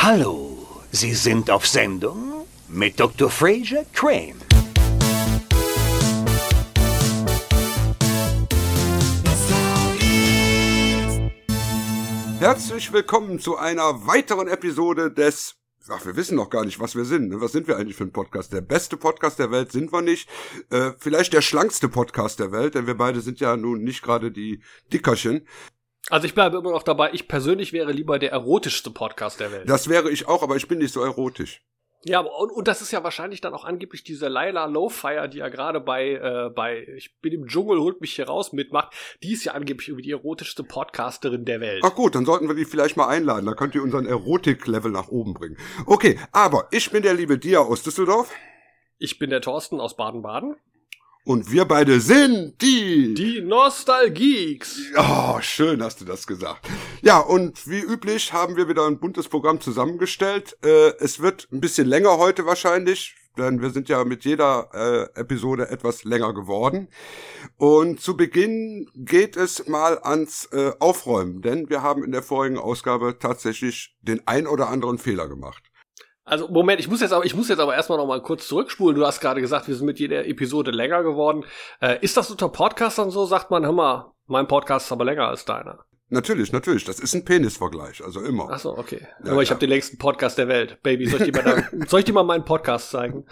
Hallo, Sie sind auf Sendung mit Dr. Fraser Crane. Herzlich willkommen zu einer weiteren Episode des Ach, wir wissen noch gar nicht, was wir sind. Ne? Was sind wir eigentlich für ein Podcast? Der beste Podcast der Welt sind wir nicht. Äh, vielleicht der schlankste Podcast der Welt, denn wir beide sind ja nun nicht gerade die Dickerchen. Also ich bleibe immer noch dabei, ich persönlich wäre lieber der erotischste Podcast der Welt. Das wäre ich auch, aber ich bin nicht so erotisch. Ja, und, und das ist ja wahrscheinlich dann auch angeblich diese Laila Lowfire, die ja gerade bei, äh, bei Ich bin im Dschungel, holt mich hier raus mitmacht. Die ist ja angeblich irgendwie die erotischste Podcasterin der Welt. Ach gut, dann sollten wir die vielleicht mal einladen. Da könnt ihr unseren Erotik-Level nach oben bringen. Okay, aber ich bin der liebe Dia aus Düsseldorf. Ich bin der Thorsten aus Baden-Baden. Und wir beide sind die... Die Nostalgeeks. Oh, schön hast du das gesagt. Ja, und wie üblich haben wir wieder ein buntes Programm zusammengestellt. Äh, es wird ein bisschen länger heute wahrscheinlich, denn wir sind ja mit jeder äh, Episode etwas länger geworden. Und zu Beginn geht es mal ans äh, Aufräumen, denn wir haben in der vorigen Ausgabe tatsächlich den ein oder anderen Fehler gemacht. Also Moment, ich muss jetzt aber, ich muss jetzt aber erstmal noch mal kurz zurückspulen. Du hast gerade gesagt, wir sind mit jeder Episode länger geworden. Äh, ist das unter Podcastern so? Sagt man, hör mal, mein Podcast ist aber länger als deiner. Natürlich, natürlich. Das ist ein Penisvergleich, also immer. Ach so, okay. Ja, aber ich ja. habe den längsten Podcast der Welt. Baby, soll ich dir mal, da, soll ich dir mal meinen Podcast zeigen?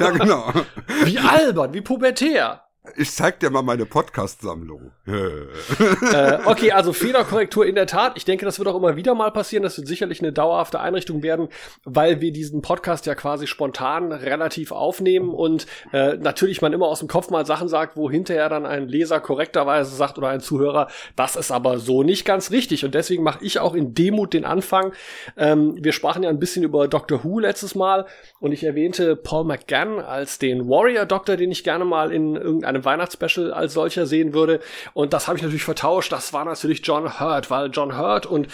ja, genau. Wie albern, wie pubertär. Ich zeig dir mal meine Podcast-Sammlung. äh, okay, also Fehlerkorrektur in der Tat. Ich denke, das wird auch immer wieder mal passieren. Das wird sicherlich eine dauerhafte Einrichtung werden, weil wir diesen Podcast ja quasi spontan relativ aufnehmen und äh, natürlich man immer aus dem Kopf mal Sachen sagt, wo hinterher dann ein Leser korrekterweise sagt oder ein Zuhörer, das ist aber so nicht ganz richtig. Und deswegen mache ich auch in Demut den Anfang. Ähm, wir sprachen ja ein bisschen über Doctor Who letztes Mal und ich erwähnte Paul McGann als den Warrior Doctor, den ich gerne mal in irgendeinem einem Weihnachtsspecial als solcher sehen würde. Und das habe ich natürlich vertauscht. Das war natürlich John Hurt, weil John Hurt und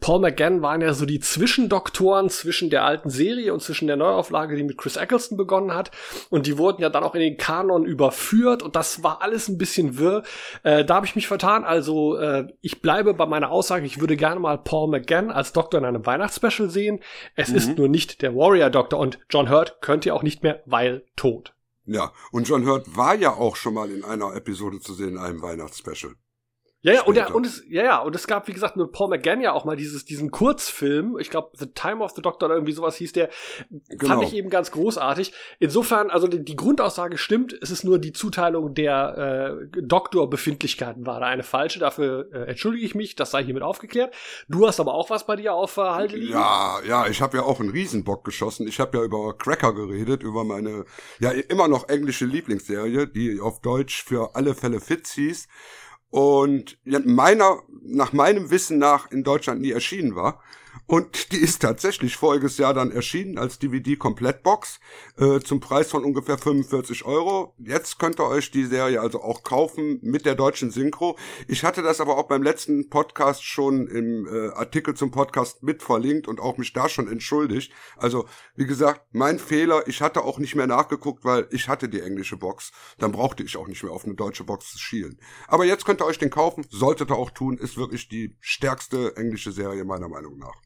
Paul McGann waren ja so die Zwischendoktoren zwischen der alten Serie und zwischen der Neuauflage, die mit Chris Eccleston begonnen hat. Und die wurden ja dann auch in den Kanon überführt und das war alles ein bisschen wirr. Äh, da habe ich mich vertan. Also äh, ich bleibe bei meiner Aussage, ich würde gerne mal Paul McGann als Doktor in einem Weihnachtsspecial sehen. Es mhm. ist nur nicht der Warrior Doktor und John Hurt könnte ja auch nicht mehr, weil tot. Ja, und John Hurt war ja auch schon mal in einer Episode zu sehen in einem Weihnachtsspecial. Ja, ja, und, er, und es, ja, ja, und es gab, wie gesagt, mit Paul McGann ja auch mal dieses, diesen Kurzfilm, ich glaube, The Time of the Doctor oder irgendwie sowas hieß der, genau. fand ich eben ganz großartig. Insofern, also die, die, Grundaussage stimmt, es ist nur die Zuteilung der äh, Doktorbefindlichkeiten war da eine falsche, dafür äh, entschuldige ich mich, das sei hiermit aufgeklärt. Du hast aber auch was bei dir auf Halde liegen? Ja, ja, ich habe ja auch einen Riesenbock geschossen. Ich habe ja über Cracker geredet, über meine, ja, immer noch englische Lieblingsserie, die auf Deutsch für alle Fälle Fitz hieß und meiner, nach meinem Wissen nach in Deutschland nie erschienen war. Und die ist tatsächlich voriges Jahr dann erschienen als DVD-Komplettbox äh, zum Preis von ungefähr 45 Euro. Jetzt könnt ihr euch die Serie also auch kaufen mit der deutschen Synchro. Ich hatte das aber auch beim letzten Podcast schon im äh, Artikel zum Podcast mit verlinkt und auch mich da schon entschuldigt. Also wie gesagt, mein Fehler. Ich hatte auch nicht mehr nachgeguckt, weil ich hatte die englische Box. Dann brauchte ich auch nicht mehr auf eine deutsche Box zu schielen. Aber jetzt könnt ihr euch den kaufen. Solltet ihr auch tun. Ist wirklich die stärkste englische Serie meiner Meinung nach.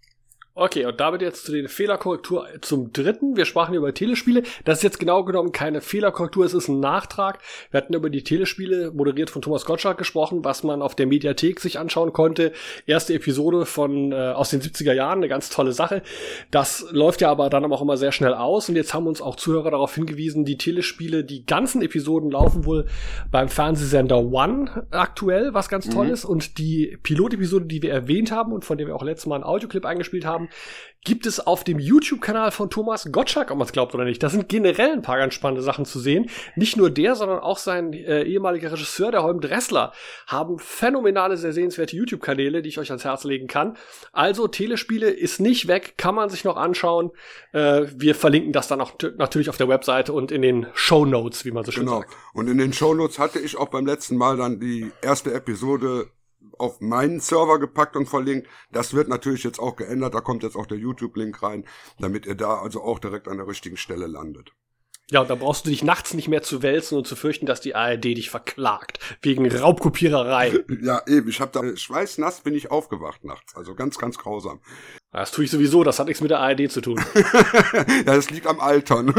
Okay, und damit jetzt zu den Fehlerkorrektur zum dritten. Wir sprachen über Telespiele. Das ist jetzt genau genommen keine Fehlerkorrektur, es ist ein Nachtrag. Wir hatten über die Telespiele, moderiert von Thomas Gottschalk, gesprochen, was man auf der Mediathek sich anschauen konnte. Erste Episode von äh, aus den 70er Jahren, eine ganz tolle Sache. Das läuft ja aber dann auch immer sehr schnell aus. Und jetzt haben uns auch Zuhörer darauf hingewiesen, die Telespiele, die ganzen Episoden laufen wohl beim Fernsehsender One aktuell, was ganz toll mhm. ist. Und die Pilotepisode, die wir erwähnt haben und von der wir auch letztes Mal einen Audioclip eingespielt haben, gibt es auf dem YouTube-Kanal von Thomas Gottschalk, ob man es glaubt oder nicht. Da sind generell ein paar ganz spannende Sachen zu sehen. Nicht nur der, sondern auch sein äh, ehemaliger Regisseur, der Holm Dressler, haben phänomenale, sehr sehenswerte YouTube-Kanäle, die ich euch ans Herz legen kann. Also, Telespiele ist nicht weg, kann man sich noch anschauen. Äh, wir verlinken das dann auch natürlich auf der Webseite und in den Show Notes, wie man so schön genau. sagt. Und in den Show Notes hatte ich auch beim letzten Mal dann die erste Episode auf meinen Server gepackt und verlinkt. Das wird natürlich jetzt auch geändert. Da kommt jetzt auch der YouTube-Link rein, damit ihr da also auch direkt an der richtigen Stelle landet. Ja, und da brauchst du dich nachts nicht mehr zu wälzen und zu fürchten, dass die ARD dich verklagt. Wegen Raubkopiererei. ja, eben. Ich hab da schweißnass bin ich aufgewacht nachts. Also ganz, ganz grausam. Das tue ich sowieso, das hat nichts mit der ARD zu tun. ja, das liegt am Altern.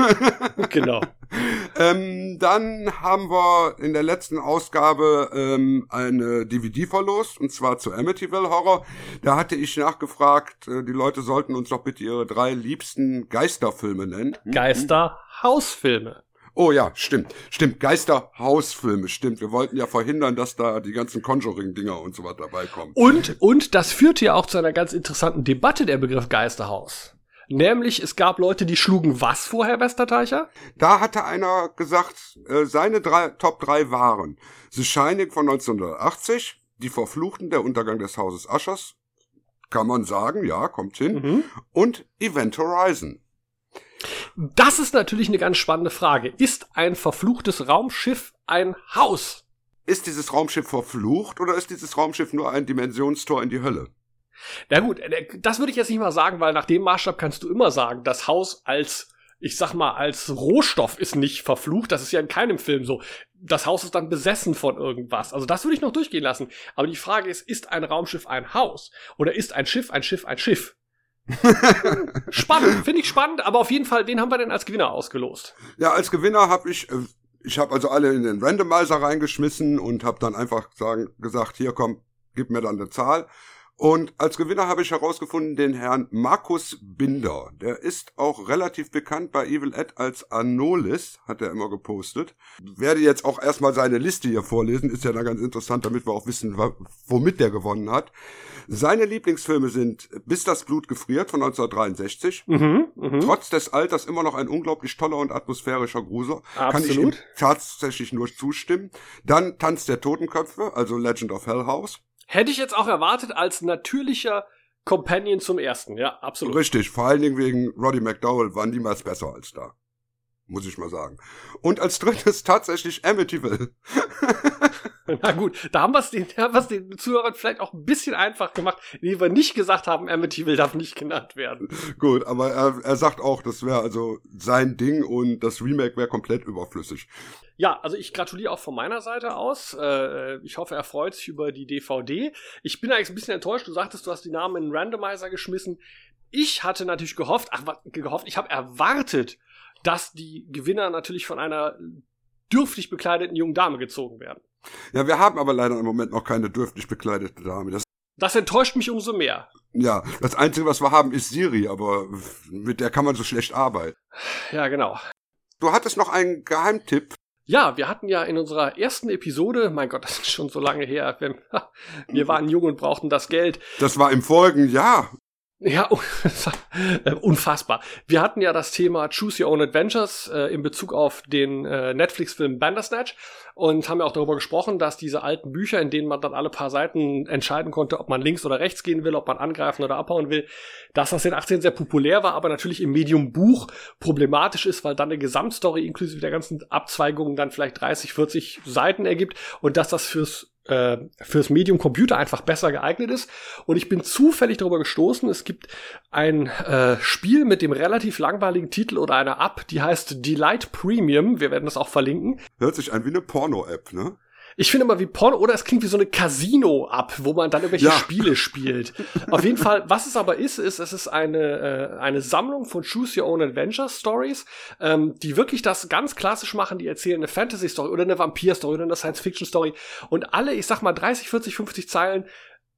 genau. ähm, dann haben wir in der letzten Ausgabe ähm, eine DVD verlost, und zwar zu Amityville Horror. Da hatte ich nachgefragt, äh, die Leute sollten uns doch bitte ihre drei liebsten Geisterfilme nennen. Geisterhausfilme. Oh ja, stimmt. Stimmt. Geisterhausfilme, stimmt. Wir wollten ja verhindern, dass da die ganzen Conjuring-Dinger und so weiter dabei kommen. Und, und das führte ja auch zu einer ganz interessanten Debatte, der Begriff Geisterhaus. Nämlich, es gab Leute, die schlugen was vor, Herr Westerteicher? Da hatte einer gesagt, äh, seine drei, Top 3 waren The Shining von 1980, Die Verfluchten, der Untergang des Hauses Aschers, kann man sagen, ja, kommt hin, mhm. und Event Horizon. Das ist natürlich eine ganz spannende Frage. Ist ein verfluchtes Raumschiff ein Haus? Ist dieses Raumschiff verflucht oder ist dieses Raumschiff nur ein Dimensionstor in die Hölle? Na gut, äh, das würde ich jetzt nicht mal sagen, weil nach dem Maßstab kannst du immer sagen, das Haus als, ich sag mal, als Rohstoff ist nicht verflucht. Das ist ja in keinem Film so. Das Haus ist dann besessen von irgendwas. Also das würde ich noch durchgehen lassen. Aber die Frage ist, ist ein Raumschiff ein Haus? Oder ist ein Schiff ein Schiff ein Schiff? spannend, finde ich spannend, aber auf jeden Fall, wen haben wir denn als Gewinner ausgelost? Ja, als Gewinner habe ich, äh, ich habe also alle in den Randomizer reingeschmissen und habe dann einfach sagen, gesagt, hier komm, gib mir dann eine Zahl. Und als Gewinner habe ich herausgefunden den Herrn Markus Binder. Der ist auch relativ bekannt bei Evil Ed als Anolis, hat er immer gepostet. Werde jetzt auch erstmal seine Liste hier vorlesen, ist ja dann ganz interessant, damit wir auch wissen, womit der gewonnen hat. Seine Lieblingsfilme sind Bis das Blut gefriert von 1963. Mhm, mh. Trotz des Alters immer noch ein unglaublich toller und atmosphärischer Grusel. Absolut. Kann ich ihm tatsächlich nur zustimmen. Dann Tanz der Totenköpfe, also Legend of Hell House. Hätte ich jetzt auch erwartet als natürlicher Companion zum ersten, ja, absolut. Richtig, vor allen Dingen wegen Roddy McDowell war niemals besser als da. Muss ich mal sagen. Und als drittes tatsächlich Amityville. Na gut, da haben wir es den, den Zuhörern vielleicht auch ein bisschen einfach gemacht, indem wir nicht gesagt haben, Amityville darf nicht genannt werden. Gut, aber er, er sagt auch, das wäre also sein Ding und das Remake wäre komplett überflüssig. Ja, also ich gratuliere auch von meiner Seite aus. Äh, ich hoffe, er freut sich über die DVD. Ich bin eigentlich ein bisschen enttäuscht. Du sagtest, du hast die Namen in einen Randomizer geschmissen. Ich hatte natürlich gehofft, ach, gehofft, ich habe erwartet, dass die Gewinner natürlich von einer dürftig bekleideten jungen Dame gezogen werden. Ja, wir haben aber leider im Moment noch keine dürftig bekleidete Dame. Das, das enttäuscht mich umso mehr. Ja, das Einzige, was wir haben, ist Siri, aber mit der kann man so schlecht arbeiten. Ja, genau. Du hattest noch einen Geheimtipp. Ja, wir hatten ja in unserer ersten Episode, mein Gott, das ist schon so lange her, wir waren jung und brauchten das Geld. Das war im vorigen Jahr. Ja, äh, unfassbar. Wir hatten ja das Thema Choose Your Own Adventures äh, in Bezug auf den äh, Netflix-Film Bandersnatch und haben ja auch darüber gesprochen, dass diese alten Bücher, in denen man dann alle paar Seiten entscheiden konnte, ob man links oder rechts gehen will, ob man angreifen oder abhauen will, dass das in 18 sehr populär war, aber natürlich im Medium Buch problematisch ist, weil dann eine Gesamtstory inklusive der ganzen Abzweigungen dann vielleicht 30, 40 Seiten ergibt und dass das fürs äh, fürs Medium Computer einfach besser geeignet ist. Und ich bin zufällig darüber gestoßen, es gibt ein äh, Spiel mit dem relativ langweiligen Titel oder einer App, die heißt Delight Premium. Wir werden das auch verlinken. Hört sich an wie eine Porno-App, ne? Ich finde immer wie Porno, oder es klingt wie so eine Casino-App, wo man dann irgendwelche ja. Spiele spielt. Auf jeden Fall, was es aber ist, ist, es ist eine, äh, eine Sammlung von Choose Your Own Adventure Stories, ähm, die wirklich das ganz klassisch machen, die erzählen eine Fantasy-Story oder eine Vampir-Story oder eine Science-Fiction-Story und alle, ich sag mal, 30, 40, 50 Zeilen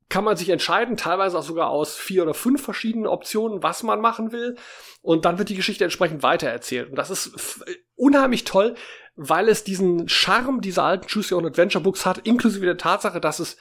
kann man sich entscheiden, teilweise auch sogar aus vier oder fünf verschiedenen Optionen, was man machen will. Und dann wird die Geschichte entsprechend weitererzählt. Und das ist unheimlich toll, weil es diesen Charme dieser alten Choose Your Own Adventure Books hat, inklusive der Tatsache, dass es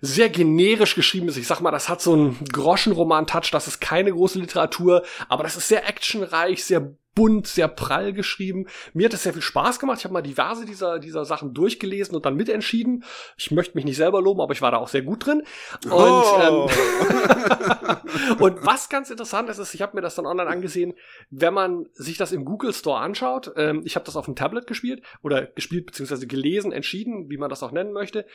sehr generisch geschrieben ist. Ich sag mal, das hat so einen Groschenroman-Touch, das ist keine große Literatur, aber das ist sehr actionreich, sehr bunt, sehr prall geschrieben. Mir hat es sehr viel Spaß gemacht. Ich habe mal diverse dieser, dieser Sachen durchgelesen und dann mitentschieden. Ich möchte mich nicht selber loben, aber ich war da auch sehr gut drin. Und, oh. ähm, und was ganz interessant ist, ist, ich habe mir das dann online angesehen, wenn man sich das im Google Store anschaut. Ähm, ich habe das auf dem Tablet gespielt oder gespielt beziehungsweise gelesen, entschieden, wie man das auch nennen möchte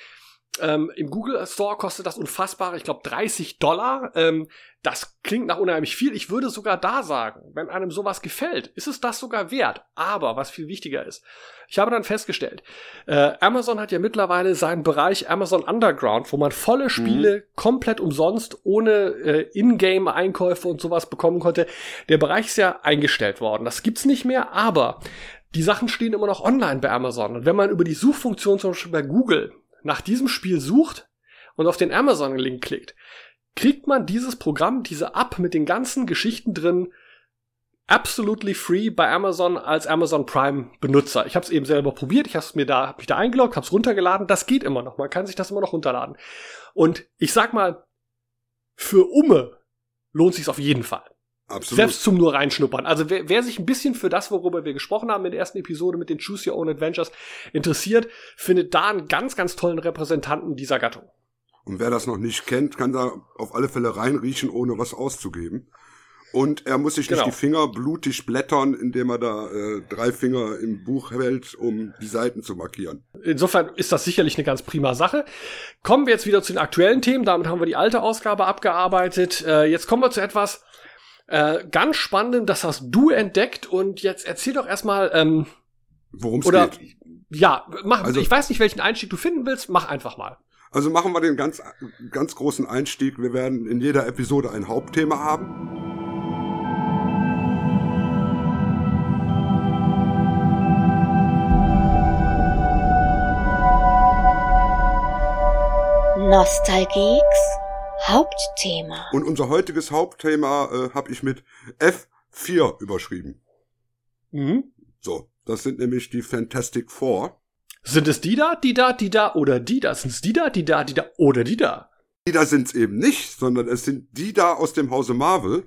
Ähm, Im Google Store kostet das unfassbare, ich glaube, 30 Dollar. Ähm, das klingt nach unheimlich viel. Ich würde sogar da sagen, wenn einem sowas gefällt, ist es das sogar wert. Aber was viel wichtiger ist, ich habe dann festgestellt, äh, Amazon hat ja mittlerweile seinen Bereich Amazon Underground, wo man volle Spiele mhm. komplett umsonst ohne äh, Ingame-Einkäufe und sowas bekommen konnte. Der Bereich ist ja eingestellt worden. Das gibt's nicht mehr, aber die Sachen stehen immer noch online bei Amazon. Und wenn man über die Suchfunktion zum Beispiel bei Google nach diesem Spiel sucht und auf den Amazon-Link klickt, kriegt man dieses Programm, diese App mit den ganzen Geschichten drin, absolutely free bei Amazon als Amazon Prime Benutzer. Ich habe es eben selber probiert, ich habe mir da, hab mich da eingeloggt, habe es runtergeladen. Das geht immer noch. Man kann sich das immer noch runterladen. Und ich sag mal, für Umme lohnt sich's auf jeden Fall. Absolut. Selbst zum nur reinschnuppern. Also wer, wer sich ein bisschen für das, worüber wir gesprochen haben in der ersten Episode mit den Choose Your Own Adventures interessiert, findet da einen ganz, ganz tollen Repräsentanten dieser Gattung. Und wer das noch nicht kennt, kann da auf alle Fälle reinriechen, ohne was auszugeben. Und er muss sich genau. nicht die Finger blutig blättern, indem er da äh, drei Finger im Buch hält, um die Seiten zu markieren. Insofern ist das sicherlich eine ganz prima Sache. Kommen wir jetzt wieder zu den aktuellen Themen. Damit haben wir die alte Ausgabe abgearbeitet. Äh, jetzt kommen wir zu etwas, äh, ganz spannend, das hast du entdeckt und jetzt erzähl doch erstmal, ähm, worum es geht. Ja, mach, also, ich weiß nicht, welchen Einstieg du finden willst, mach einfach mal. Also machen wir den ganz, ganz großen Einstieg. Wir werden in jeder Episode ein Hauptthema haben. Nostalgeeks Hauptthema. Und unser heutiges Hauptthema äh, habe ich mit F4 überschrieben. Mhm. So, das sind nämlich die Fantastic Four. Sind es die da, die da, die da oder die da? Sind es die da, die da, die da oder die da? Die da sind es eben nicht, sondern es sind die da aus dem Hause Marvel.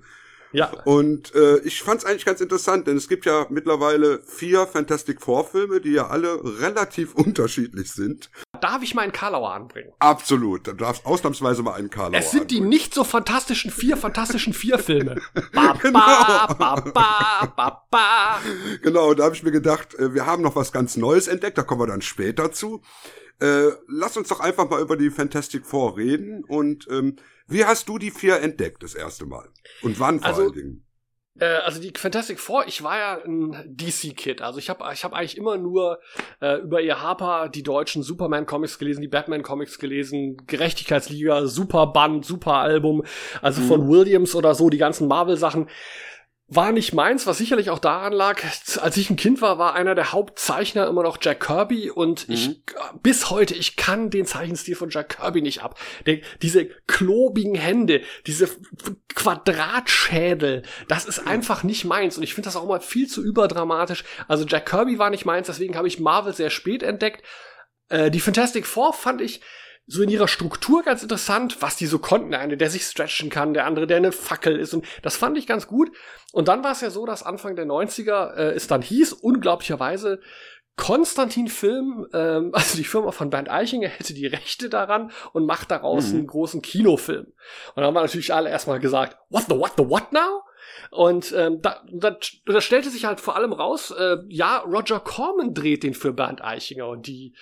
Ja. Und äh, ich fand es eigentlich ganz interessant, denn es gibt ja mittlerweile vier Fantastic Four Filme, die ja alle relativ unterschiedlich sind. Darf ich mal einen Karlauer anbringen? Absolut, du darfst ausnahmsweise mal einen Karlauer Es sind anbringen. die nicht so fantastischen vier fantastischen vier Filme. ba, genau. Ba, ba, ba, ba, genau, da habe ich mir gedacht, äh, wir haben noch was ganz Neues entdeckt, da kommen wir dann später zu. Äh, lass uns doch einfach mal über die Fantastic Four reden und ähm, wie hast du die vier entdeckt das erste Mal? Und wann vor also, allen Dingen? Äh, also die Fantastic Four, ich war ja ein DC-Kid. Also ich habe ich hab eigentlich immer nur äh, über ihr Harper die deutschen Superman-Comics gelesen, die Batman-Comics gelesen, Gerechtigkeitsliga, Superband, Superalbum, also mhm. von Williams oder so, die ganzen Marvel-Sachen war nicht meins, was sicherlich auch daran lag, als ich ein Kind war, war einer der Hauptzeichner immer noch Jack Kirby und mhm. ich bis heute, ich kann den Zeichenstil von Jack Kirby nicht ab. Der, diese klobigen Hände, diese Quadratschädel, das ist einfach nicht meins und ich finde das auch immer viel zu überdramatisch. Also Jack Kirby war nicht meins, deswegen habe ich Marvel sehr spät entdeckt. Äh, die Fantastic Four fand ich so in ihrer Struktur ganz interessant, was die so konnten. Der eine, der sich stretchen kann, der andere, der eine Fackel ist. Und das fand ich ganz gut. Und dann war es ja so, dass Anfang der 90er äh, es dann hieß, unglaublicherweise, Konstantin Film, ähm, also die Firma von Bernd Eichinger, hätte die Rechte daran und macht daraus mhm. einen großen Kinofilm. Und dann haben wir natürlich alle erstmal gesagt, what the what the what now? Und ähm, da, da, da stellte sich halt vor allem raus, äh, ja, Roger Corman dreht den für Bernd Eichinger und die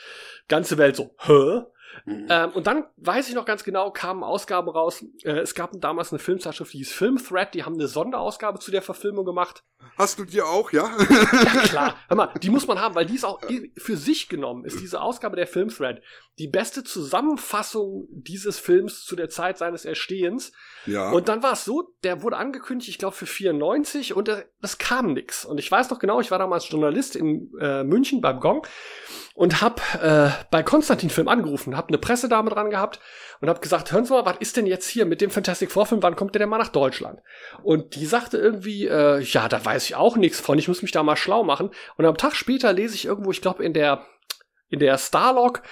ganze Welt so, hä? Mhm. Ähm, und dann weiß ich noch ganz genau, kamen Ausgaben raus. Äh, es gab damals eine Filmzeitschrift, die hieß Film Thread, die haben eine Sonderausgabe zu der Verfilmung gemacht. Hast du die auch, ja? ja, klar. Hör mal, die muss man haben, weil die ist auch für sich genommen, ist diese Ausgabe der Film Thread die beste Zusammenfassung dieses Films zu der Zeit seines Erstehens. Ja. Und dann war es so, der wurde angekündigt, ich glaube für 94 und es kam nix. Und ich weiß noch genau, ich war damals Journalist in äh, München beim Gong und hab äh, bei Konstantin Film angerufen, hab eine Pressedame dran gehabt und hab gesagt, hören Sie mal, was ist denn jetzt hier mit dem Fantastic Four Film, wann kommt der denn mal nach Deutschland? Und die sagte irgendwie, äh, ja, da weiß ich auch nichts von, ich muss mich da mal schlau machen. Und am Tag später lese ich irgendwo, ich glaube in der in der Starlog,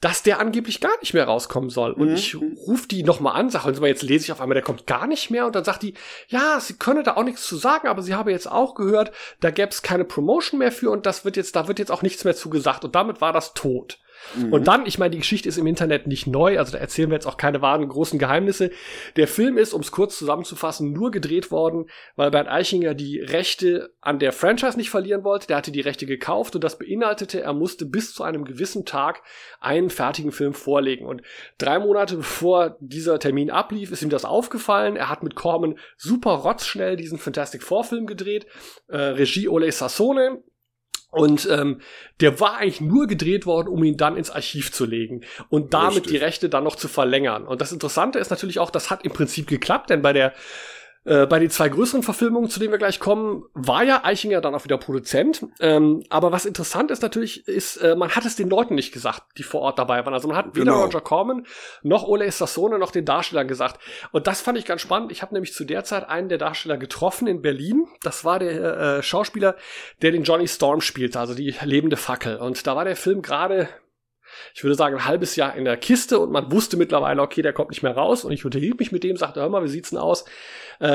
dass der angeblich gar nicht mehr rauskommen soll. Und mhm. ich rufe die nochmal an, sage, mal, jetzt lese ich auf einmal, der kommt gar nicht mehr. Und dann sagt die, ja, sie könne da auch nichts zu sagen, aber sie habe jetzt auch gehört, da gäbe es keine Promotion mehr für und das wird jetzt, da wird jetzt auch nichts mehr zugesagt. Und damit war das tot. Mhm. Und dann, ich meine, die Geschichte ist im Internet nicht neu, also da erzählen wir jetzt auch keine wahren großen Geheimnisse. Der Film ist, um es kurz zusammenzufassen, nur gedreht worden, weil Bernd Eichinger die Rechte an der Franchise nicht verlieren wollte. Der hatte die Rechte gekauft und das beinhaltete, er musste bis zu einem gewissen Tag einen fertigen Film vorlegen. Und drei Monate bevor dieser Termin ablief, ist ihm das aufgefallen. Er hat mit Corman super rotzschnell diesen Fantastic Four Film gedreht. Äh, Regie Ole Sassone, und ähm, der war eigentlich nur gedreht worden, um ihn dann ins Archiv zu legen und damit Richtig. die Rechte dann noch zu verlängern. Und das Interessante ist natürlich auch, das hat im Prinzip geklappt, denn bei der äh, bei den zwei größeren Verfilmungen, zu denen wir gleich kommen, war ja Eichinger dann auch wieder Produzent. Ähm, aber was interessant ist natürlich, ist, äh, man hat es den Leuten nicht gesagt, die vor Ort dabei waren. Also man hat weder genau. Roger Corman noch Ole Sassone noch den Darstellern gesagt. Und das fand ich ganz spannend. Ich habe nämlich zu der Zeit einen der Darsteller getroffen in Berlin. Das war der äh, Schauspieler, der den Johnny Storm spielte, also die lebende Fackel. Und da war der Film gerade ich würde sagen, ein halbes Jahr in der Kiste und man wusste mittlerweile, okay, der kommt nicht mehr raus. Und ich unterhielt mich mit dem, sagte, hör mal, wie sieht's denn aus? Äh,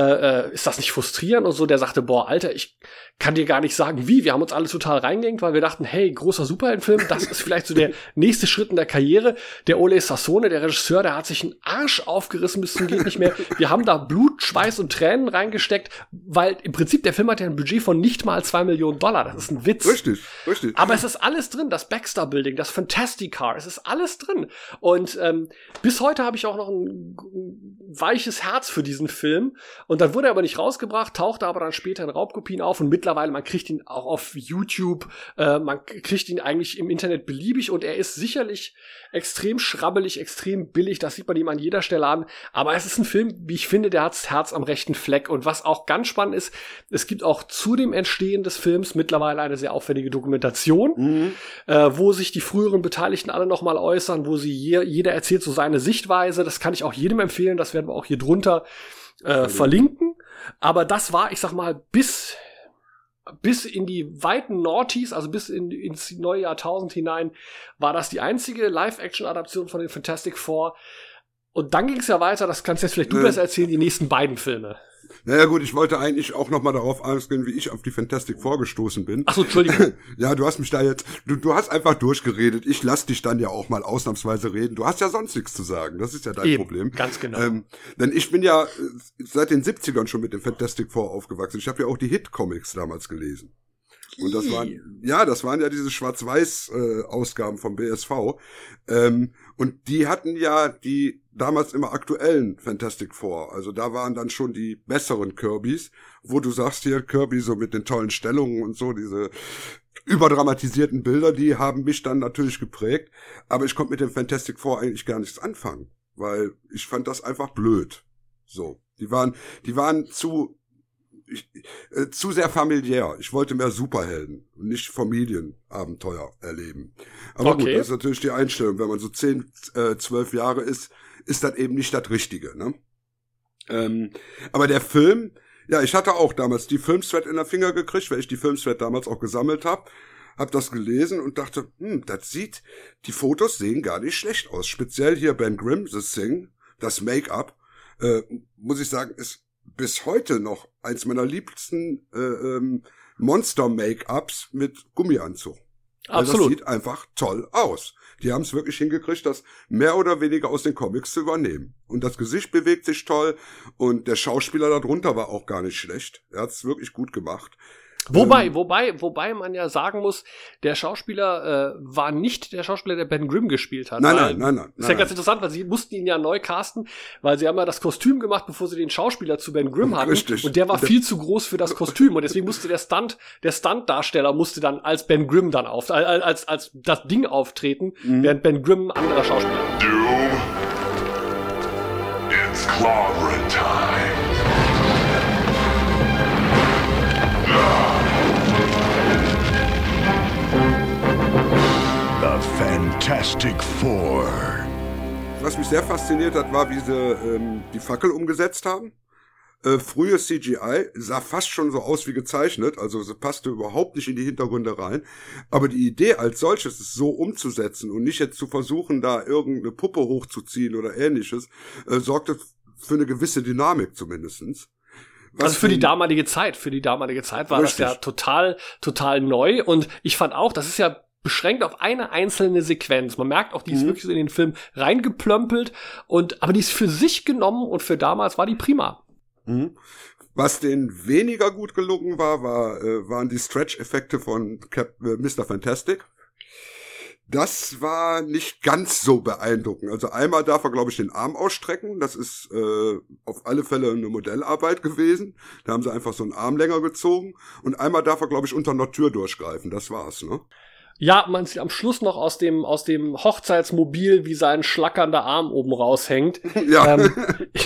äh, ist das nicht frustrierend? Und so, der sagte, boah, Alter, ich kann dir gar nicht sagen, wie. Wir haben uns alle total reingehängt, weil wir dachten, hey, großer Superheldenfilm, das ist vielleicht so der nächste Schritt in der Karriere. Der Ole Sassone, der Regisseur, der hat sich einen Arsch aufgerissen bis zum geht nicht mehr. Wir haben da Blut, Schweiß und Tränen reingesteckt, weil im Prinzip der Film hat ja ein Budget von nicht mal zwei Millionen Dollar. Das ist ein Witz. Richtig, richtig. Aber es ist alles drin, das Baxter Building, das Fantastic Car, es ist alles drin. Und ähm, bis heute habe ich auch noch ein, ein weiches Herz für diesen Film. Und dann wurde er aber nicht rausgebracht, tauchte aber dann später in Raubkopien auf und mittlerweile, man kriegt ihn auch auf YouTube, äh, man kriegt ihn eigentlich im Internet beliebig und er ist sicherlich extrem schrabbelig, extrem billig, das sieht man ihm an jeder Stelle an. Aber es ist ein Film, wie ich finde, der hat das Herz am rechten Fleck. Und was auch ganz spannend ist, es gibt auch zu dem Entstehen des Films mittlerweile eine sehr aufwendige Dokumentation, mhm. äh, wo sich die früheren Beteiligten alle nochmal äußern, wo sie je, jeder erzählt so seine Sichtweise. Das kann ich auch jedem empfehlen, das werden wir auch hier drunter äh, verlinken. Aber das war, ich sag mal, bis bis in die weiten Noughties, also bis in, ins neue Jahrtausend hinein, war das die einzige Live-Action-Adaption von den Fantastic Four. Und dann ging es ja weiter, das kannst jetzt vielleicht du besser erzählen, die nächsten beiden Filme. Naja gut, ich wollte eigentlich auch nochmal darauf eingehen, wie ich auf die Fantastic vorgestoßen bin. Ach so, Entschuldigung. ja, du hast mich da jetzt, du, du hast einfach durchgeredet. Ich lass dich dann ja auch mal ausnahmsweise reden. Du hast ja sonst nichts zu sagen. Das ist ja dein Eben, Problem. Ganz genau. Ähm, denn ich bin ja äh, seit den 70ern schon mit dem Fantastic Four aufgewachsen. Ich habe ja auch die Hit-Comics damals gelesen. Und das waren, ja, das waren ja diese Schwarz-Weiß-Ausgaben äh, vom BSV. Ähm, und die hatten ja die damals immer aktuellen Fantastic Four. Also da waren dann schon die besseren Kirbys, wo du sagst hier, Kirby so mit den tollen Stellungen und so, diese überdramatisierten Bilder, die haben mich dann natürlich geprägt. Aber ich konnte mit dem Fantastic Four eigentlich gar nichts anfangen, weil ich fand das einfach blöd. So. Die waren, die waren zu ich, äh, zu sehr familiär. Ich wollte mehr Superhelden und nicht Familienabenteuer erleben. Aber okay. gut, das ist natürlich die Einstellung. Wenn man so zehn, äh, zwölf Jahre ist, ist das eben nicht das Richtige. Ne? Ähm, aber der Film, ja, ich hatte auch damals die Filmsweat in der Finger gekriegt, weil ich die Filmsweat damals auch gesammelt habe. Hab das gelesen und dachte, hm, das sieht, die Fotos sehen gar nicht schlecht aus. Speziell hier Ben Grimm, The Thing, das Make-up, äh, muss ich sagen, ist bis heute noch eins meiner liebsten äh, ähm, Monster-Make-ups mit Gummianzug. Absolut. Also das sieht einfach toll aus. Die haben es wirklich hingekriegt, das mehr oder weniger aus den Comics zu übernehmen. Und das Gesicht bewegt sich toll und der Schauspieler darunter war auch gar nicht schlecht. Er hat es wirklich gut gemacht. Wobei, ähm, wobei, wobei man ja sagen muss, der Schauspieler äh, war nicht der Schauspieler, der Ben Grimm gespielt hat. Nein, nein, nein, nein. Ist ja ganz interessant, weil sie mussten ihn ja neu casten, weil sie haben ja das Kostüm gemacht, bevor sie den Schauspieler zu Ben Grimm hatten. Richtig. Und der war viel zu groß für das Kostüm und deswegen musste der Stunt, der Stunt-Darsteller musste dann als Ben Grimm dann auf, als, als, als das Ding auftreten, mhm. während Ben Grimm ein anderer Schauspieler. Doom. It's clobbering time. Fantastic Four. Was mich sehr fasziniert hat, war, wie sie ähm, die Fackel umgesetzt haben. Äh, frühe CGI sah fast schon so aus wie gezeichnet, also sie passte überhaupt nicht in die Hintergründe rein. Aber die Idee als solches, es so umzusetzen und nicht jetzt zu versuchen, da irgendeine Puppe hochzuziehen oder ähnliches, äh, sorgte für eine gewisse Dynamik zumindestens. Was also für die damalige Zeit, für die damalige Zeit war Richtig. das ja total, total neu. Und ich fand auch, das ist ja beschränkt auf eine einzelne Sequenz. Man merkt auch, die ist Mhm. wirklich in den Film reingeplömpelt und aber die ist für sich genommen und für damals war die prima. Mhm. Was denen weniger gut gelungen war, war äh, waren die Stretch-Effekte von Cap äh, Mr. Fantastic. Das war nicht ganz so beeindruckend. Also einmal darf er, glaube ich, den Arm ausstrecken. Das ist äh, auf alle Fälle eine Modellarbeit gewesen. Da haben sie einfach so einen Arm länger gezogen. Und einmal darf er, glaube ich, unter einer Tür durchgreifen. Das war's, ne? Ja, man sieht am Schluss noch aus dem, aus dem Hochzeitsmobil, wie sein schlackernder Arm oben raushängt. Ja. ähm,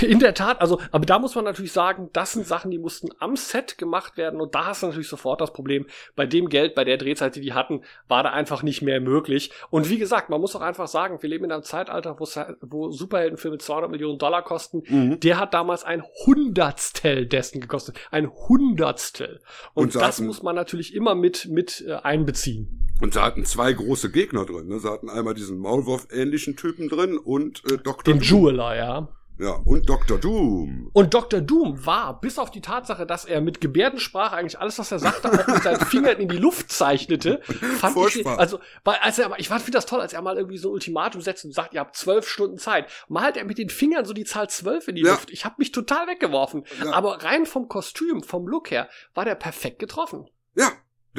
in der Tat, also, aber da muss man natürlich sagen, das sind Sachen, die mussten am Set gemacht werden und da hast du natürlich sofort das Problem, bei dem Geld, bei der Drehzeit, die die hatten, war da einfach nicht mehr möglich. Und wie gesagt, man muss auch einfach sagen, wir leben in einem Zeitalter, wo, Superheldenfilme 200 Millionen Dollar kosten. Mhm. Der hat damals ein Hundertstel dessen gekostet. Ein Hundertstel. Und, Und das muss man natürlich immer mit, mit äh, einbeziehen. Und sie hatten zwei große Gegner drin. Ne? Sie hatten einmal diesen Maulwurf-ähnlichen Typen drin und äh, Dr. Den Doom. Jeweler, ja. Ja, und Dr. Doom. Und Dr. Doom war, bis auf die Tatsache, dass er mit Gebärdensprache eigentlich alles, was er sagte, auch mit seinen Fingern in die Luft zeichnete, fand Furchtbar. ich, also, weil, als er, ich finde das toll, als er mal irgendwie so ein Ultimatum setzt und sagt, ihr habt zwölf Stunden Zeit. Malt er mit den Fingern so die Zahl zwölf in die Ja. Luft. Ich habe mich total weggeworfen. Ja. Aber rein vom Kostüm, vom Look her, war der perfekt getroffen.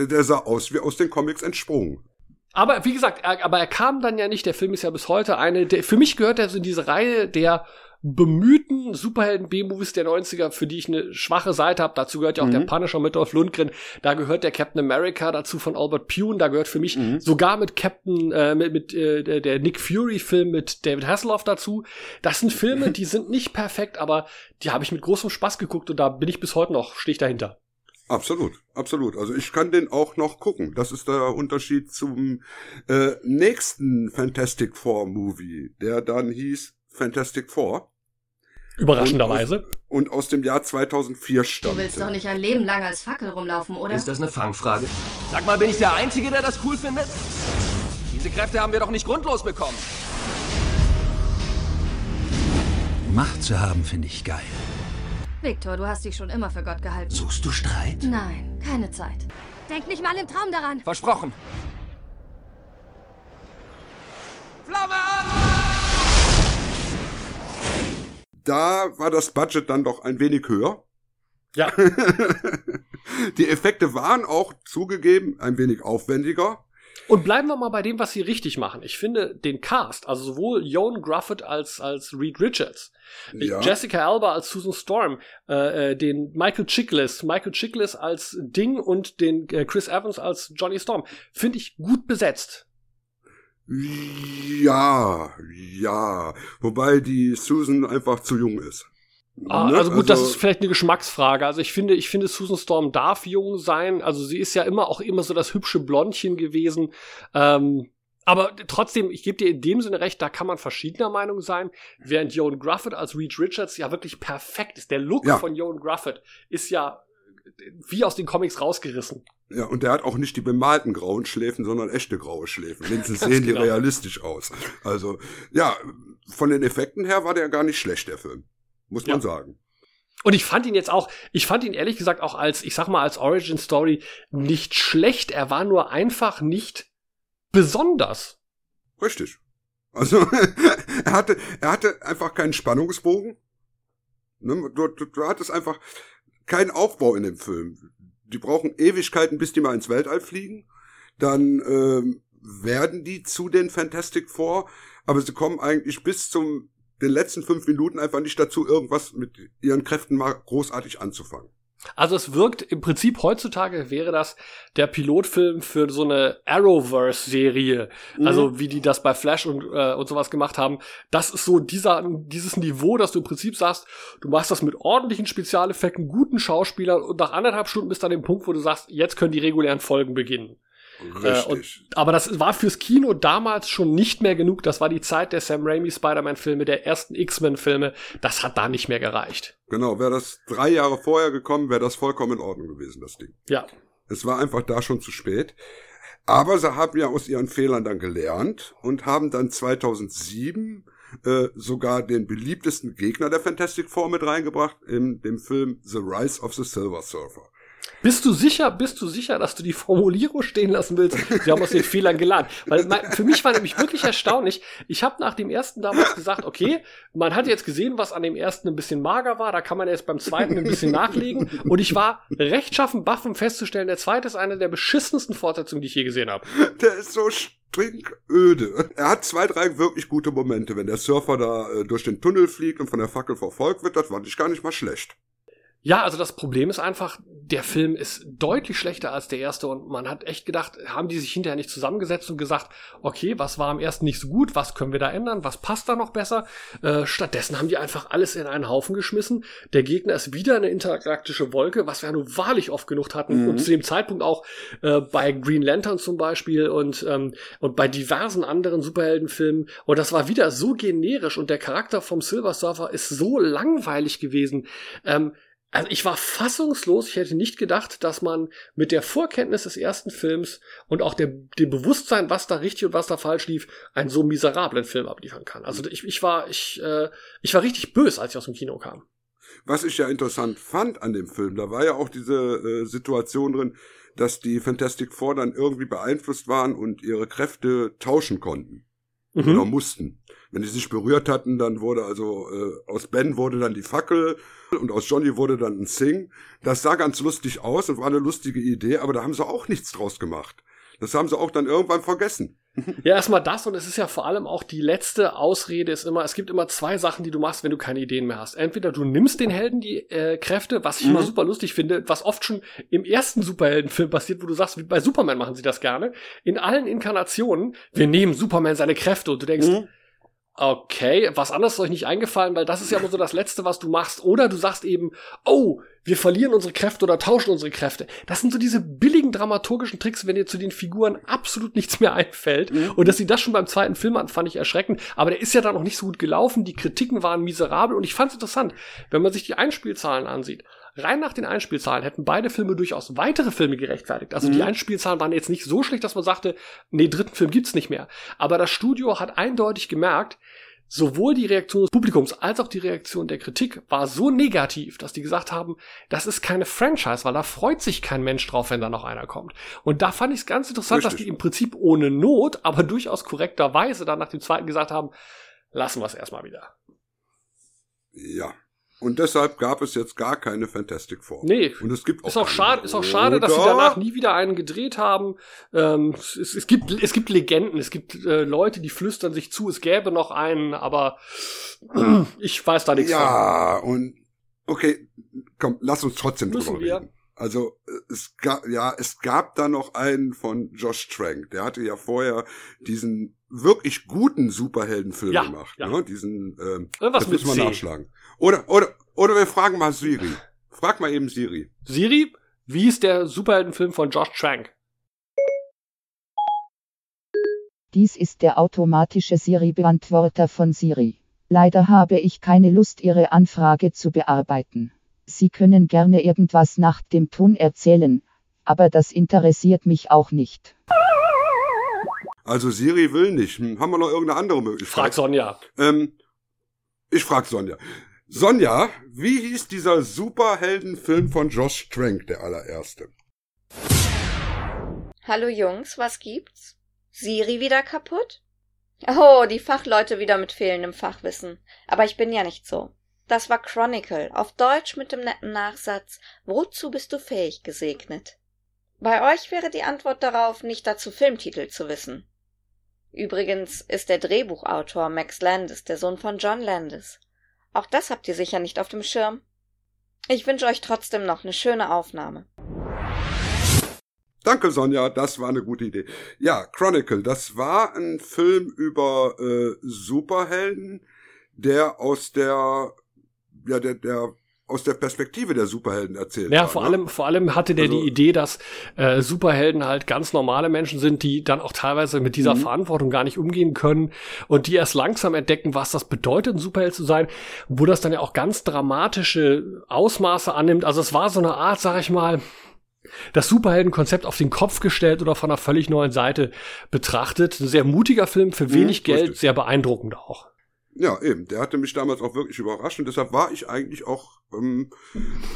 Der, sah aus wie aus den Comics entsprungen. Aber wie gesagt, er, aber er kam dann ja nicht. Der Film ist ja bis heute eine. Der, für mich gehört er so in diese Reihe der bemühten Superhelden-B-Movies der 90er, für die ich eine schwache Seite habe. Dazu gehört ja auch Mhm. der Punisher mit Dolph Lundgren. Da gehört der Captain America dazu von Albert Pune. Da gehört für mich Mhm. sogar mit Captain, äh, mit, mit äh, der, der Nick Fury-Film mit David Hasselhoff dazu. Das sind Filme, die sind nicht perfekt, aber die habe ich mit großem Spaß geguckt und da bin ich bis heute noch, stehe ich dahinter. Absolut, absolut. Also ich kann den auch noch gucken. Das ist der Unterschied zum äh, nächsten Fantastic Four Movie, der dann hieß Fantastic Four Überraschenderweise. und aus dem Jahr 2004 Du stammte. willst doch nicht ein Leben lang als Fackel rumlaufen, oder? Ist das eine Fangfrage? Sag mal, bin ich der Einzige, der das cool findet? Diese Kräfte haben wir doch nicht grundlos bekommen. Macht zu haben, finde ich geil. Victor, du hast dich schon immer für Gott gehalten. Suchst du Streit? Nein, keine Zeit. Denk nicht mal im Traum daran. Versprochen. Flamme an! Da war das Budget dann doch ein wenig höher. Ja. Die Effekte waren auch zugegeben ein wenig aufwendiger. Und bleiben wir mal bei dem, was sie richtig machen. Ich finde den Cast, also sowohl Joan Gruffett als, als Reed Richards, Ja. Jessica Alba als Susan Storm, äh, äh, den Michael Chiklis, Michael Chiklis als Ding und den äh, Chris Evans als Johnny Storm, finde ich gut besetzt. Ja, ja. Wobei die Susan einfach zu jung ist. Ah, Ne? also gut, das ist vielleicht eine Geschmacksfrage. Also ich finde, ich finde, Susan Storm darf jung sein. Also sie ist ja immer auch immer so das hübsche Blondchen gewesen. Ähm, aber trotzdem, ich gebe dir in dem Sinne recht, da kann man verschiedener Meinung sein. Während Joan Gruffett als Reed Richards ja wirklich perfekt ist. Der Look Ja. von Joan Gruffett ist ja wie aus den Comics rausgerissen. Ja, und der hat auch nicht die bemalten grauen Schläfen, sondern echte graue Schläfen. Wenigstens sehen die genau. realistisch aus. Also, ja, von den Effekten her war der gar nicht schlecht, der Film. Muss man Ja. sagen. Und ich fand ihn jetzt auch, ich fand ihn ehrlich gesagt auch als, ich sag mal, als Origin Story nicht schlecht. Er war nur einfach nicht besonders. Richtig. Also, er hatte, er hatte einfach keinen Spannungsbogen. Ne, Du, du, du hattest einfach keinen Aufbau in dem Film. Die brauchen Ewigkeiten, bis die mal ins Weltall fliegen. Dann ähm, werden die zu den Fantastic Four, aber sie kommen eigentlich bis zum den letzten fünf Minuten einfach nicht dazu, irgendwas mit ihren Kräften mal großartig anzufangen. Also es wirkt im Prinzip heutzutage wäre das der Pilotfilm für so eine Arrowverse-Serie. Also wie die das bei Flash und, äh, und sowas gemacht haben. Das ist so dieser, dieses Niveau, dass du im Prinzip sagst, du machst das mit ordentlichen Spezialeffekten, guten Schauspielern und nach anderthalb Stunden bist du an dem Punkt, wo du sagst, jetzt können die regulären Folgen beginnen. Äh, und, Richtig. aber das war fürs Kino damals schon nicht mehr genug. Das war die Zeit der Sam Raimi Spider-Man-Filme, der ersten X-Men-Filme. Das hat da nicht mehr gereicht. genau, wäre das drei Jahre vorher gekommen, wäre das vollkommen in Ordnung gewesen, das Ding. Ja. Es war einfach da schon zu spät. Aber sie haben ja aus ihren Fehlern dann gelernt und haben dann 2007 äh, sogar den beliebtesten Gegner der Fantastic Four mit reingebracht in dem Film The Rise of the Silver Surfer. Bist du sicher, bist du sicher, dass du die Formulierung stehen lassen willst? Sie haben aus den Fehlern gelernt. Weil mein, für mich war nämlich wirklich erstaunlich. Ich habe nach dem ersten damals gesagt, okay, man hat jetzt gesehen, was an dem ersten ein bisschen mager war, da kann man jetzt beim zweiten ein bisschen nachlegen. Und ich war rechtschaffen baff, um festzustellen, der zweite ist eine der beschissensten Fortsetzungen, die ich je gesehen habe. Der ist so stinköde. Er hat zwei, drei wirklich gute Momente, wenn der Surfer da äh, durch den Tunnel fliegt und von der Fackel verfolgt wird, das fand ich gar nicht mal schlecht. Ja, also das Problem ist einfach, der Film ist deutlich schlechter als der erste und man hat echt gedacht, haben die sich hinterher nicht zusammengesetzt und gesagt, okay, was war am ersten nicht so gut, was können wir da ändern, was passt da noch besser? Äh, stattdessen haben die einfach alles in einen Haufen geschmissen. Der Gegner ist wieder eine intergalaktische Wolke, was wir ja nun wahrlich oft genug hatten Mhm. und zu dem Zeitpunkt auch äh, bei Green Lantern zum Beispiel und, ähm, und bei diversen anderen Superheldenfilmen. Und das war wieder so generisch und der Charakter vom Silver Surfer ist so langweilig gewesen. Ähm, also ich war fassungslos. Ich hätte nicht gedacht, dass man mit der Vorkenntnis des ersten Films und auch der, dem Bewusstsein, was da richtig und was da falsch lief, einen so miserablen Film abliefern kann. Also ich, ich war, ich, äh, ich war richtig böse, als ich aus dem Kino kam. Was ich ja interessant fand an dem Film, da war ja auch diese äh, Situation drin, dass die Fantastic Four dann irgendwie beeinflusst waren und ihre Kräfte tauschen konnten. Mhm. Oder mussten. Wenn die sich berührt hatten, dann wurde also äh, aus Ben wurde dann die Fackel und aus Johnny wurde dann ein Sing. Das sah ganz lustig aus und war eine lustige Idee, aber da haben sie auch nichts draus gemacht. Das haben sie auch dann irgendwann vergessen. Ja, erstmal das und es ist ja vor allem auch die letzte Ausrede ist immer, es gibt immer zwei Sachen, die du machst, wenn du keine Ideen mehr hast. Entweder du nimmst den Helden die äh, Kräfte, was ich immer Mhm. super lustig finde, was oft schon im ersten Superheldenfilm passiert, wo du sagst, wie bei Superman machen sie das gerne. In allen Inkarnationen, wir nehmen Superman seine Kräfte und du denkst, Mhm. Okay, was anderes ist euch nicht eingefallen, weil das ist ja immer so das Letzte, was du machst. Oder du sagst eben, oh, wir verlieren unsere Kräfte oder tauschen unsere Kräfte. Das sind so diese billigen dramaturgischen Tricks, wenn dir zu den Figuren absolut nichts mehr einfällt. Und dass sie das schon beim zweiten Film hatten, fand ich erschreckend. Aber der ist ja dann auch nicht so gut gelaufen. Die Kritiken waren miserabel und ich fand es interessant, wenn man sich die Einspielzahlen ansieht. Rein nach den Einspielzahlen hätten beide Filme durchaus weitere Filme gerechtfertigt. Also die Einspielzahlen waren jetzt nicht so schlecht, dass man sagte, nee, dritten Film gibt's nicht mehr. Aber das Studio hat eindeutig gemerkt, sowohl die Reaktion des Publikums als auch die Reaktion der Kritik war so negativ, dass die gesagt haben, das ist keine Franchise, weil da freut sich kein Mensch drauf, wenn da noch einer kommt. Und da fand ich es ganz interessant, dass Richtig. die im Prinzip ohne Not, aber durchaus korrekterweise dann nach dem zweiten gesagt haben, lassen wir es erstmal wieder. Ja. Und deshalb gab es jetzt gar keine Fantastic Four. Nee. Und es gibt auch Ist auch schade, ist auch schade, dass sie danach nie wieder einen gedreht haben. Ähm, es, es, gibt, es gibt Legenden, es gibt äh, Leute, die flüstern sich zu, es gäbe noch einen, aber ich weiß da nichts von. Ja, und okay, komm, lass uns trotzdem Müssen drüber wir. reden. Also äh, es gab ja, es gab da noch einen von Josh Trank. Der hatte ja vorher diesen wirklich guten Superheldenfilm Ja, gemacht, ja. ne? Diesen ähm, Irgendwas das müssen wir nachschlagen. Oder oder oder wir fragen mal Siri. Frag mal eben Siri. Siri, wie ist der Superheldenfilm von Josh Trank? Dies ist der automatische Siri-Beantworter von Siri. Leider habe ich keine Lust, Ihre Anfrage zu bearbeiten. Sie können gerne irgendwas nach dem Ton erzählen, aber das interessiert mich auch nicht. Also Siri will nicht. Hm, haben wir noch irgendeine andere Möglichkeit? Frag Sonja. Ähm, ich frag Sonja. Sonja, wie hieß dieser Superheldenfilm von Josh Trank, der allererste? Hallo Jungs, was gibt's? Siri wieder kaputt? Oh, die Fachleute wieder mit fehlendem Fachwissen. Aber ich bin ja nicht so. Das war Chronicle, auf Deutsch mit dem netten Nachsatz Wozu bist du fähig gesegnet? Bei euch wäre die Antwort darauf, nicht dazu Filmtitel zu wissen. Übrigens ist der Drehbuchautor Max Landis der Sohn von John Landis. Auch das habt ihr sicher nicht auf dem Schirm. Ich wünsche euch trotzdem noch eine schöne Aufnahme. Danke, Sonja, das war eine gute Idee. Ja, Chronicle, das war ein Film über äh, Superhelden, der aus der, ja, der, der, aus der Perspektive der Superhelden erzählt Ja, war, vor ne? allem, vor allem hatte der Also- die Idee, dass äh, Superhelden halt ganz normale Menschen sind, die dann auch teilweise mit dieser Mhm. Verantwortung gar nicht umgehen können und die erst langsam entdecken, was das bedeutet, ein Superheld zu sein, wo das dann ja auch ganz dramatische Ausmaße annimmt. Also es war so eine Art, sag ich mal, das Superheldenkonzept auf den Kopf gestellt oder von einer völlig neuen Seite betrachtet. Ein sehr mutiger Film für wenig Mhm, Geld, richtig. sehr beeindruckend auch. Ja, eben. Der hatte mich damals auch wirklich überrascht und deshalb war ich eigentlich auch ähm,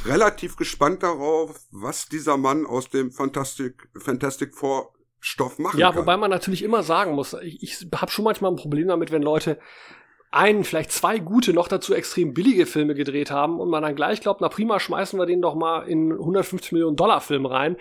relativ gespannt darauf, was dieser Mann aus dem Fantastic, Fantastic Four Stoff machen Ja, kann. wobei man natürlich immer sagen muss, ich, ich habe schon manchmal ein Problem damit, wenn Leute einen, vielleicht zwei gute, noch dazu extrem billige Filme gedreht haben und man dann gleich glaubt, na prima, schmeißen wir den doch mal in 150 Millionen Dollar Film rein.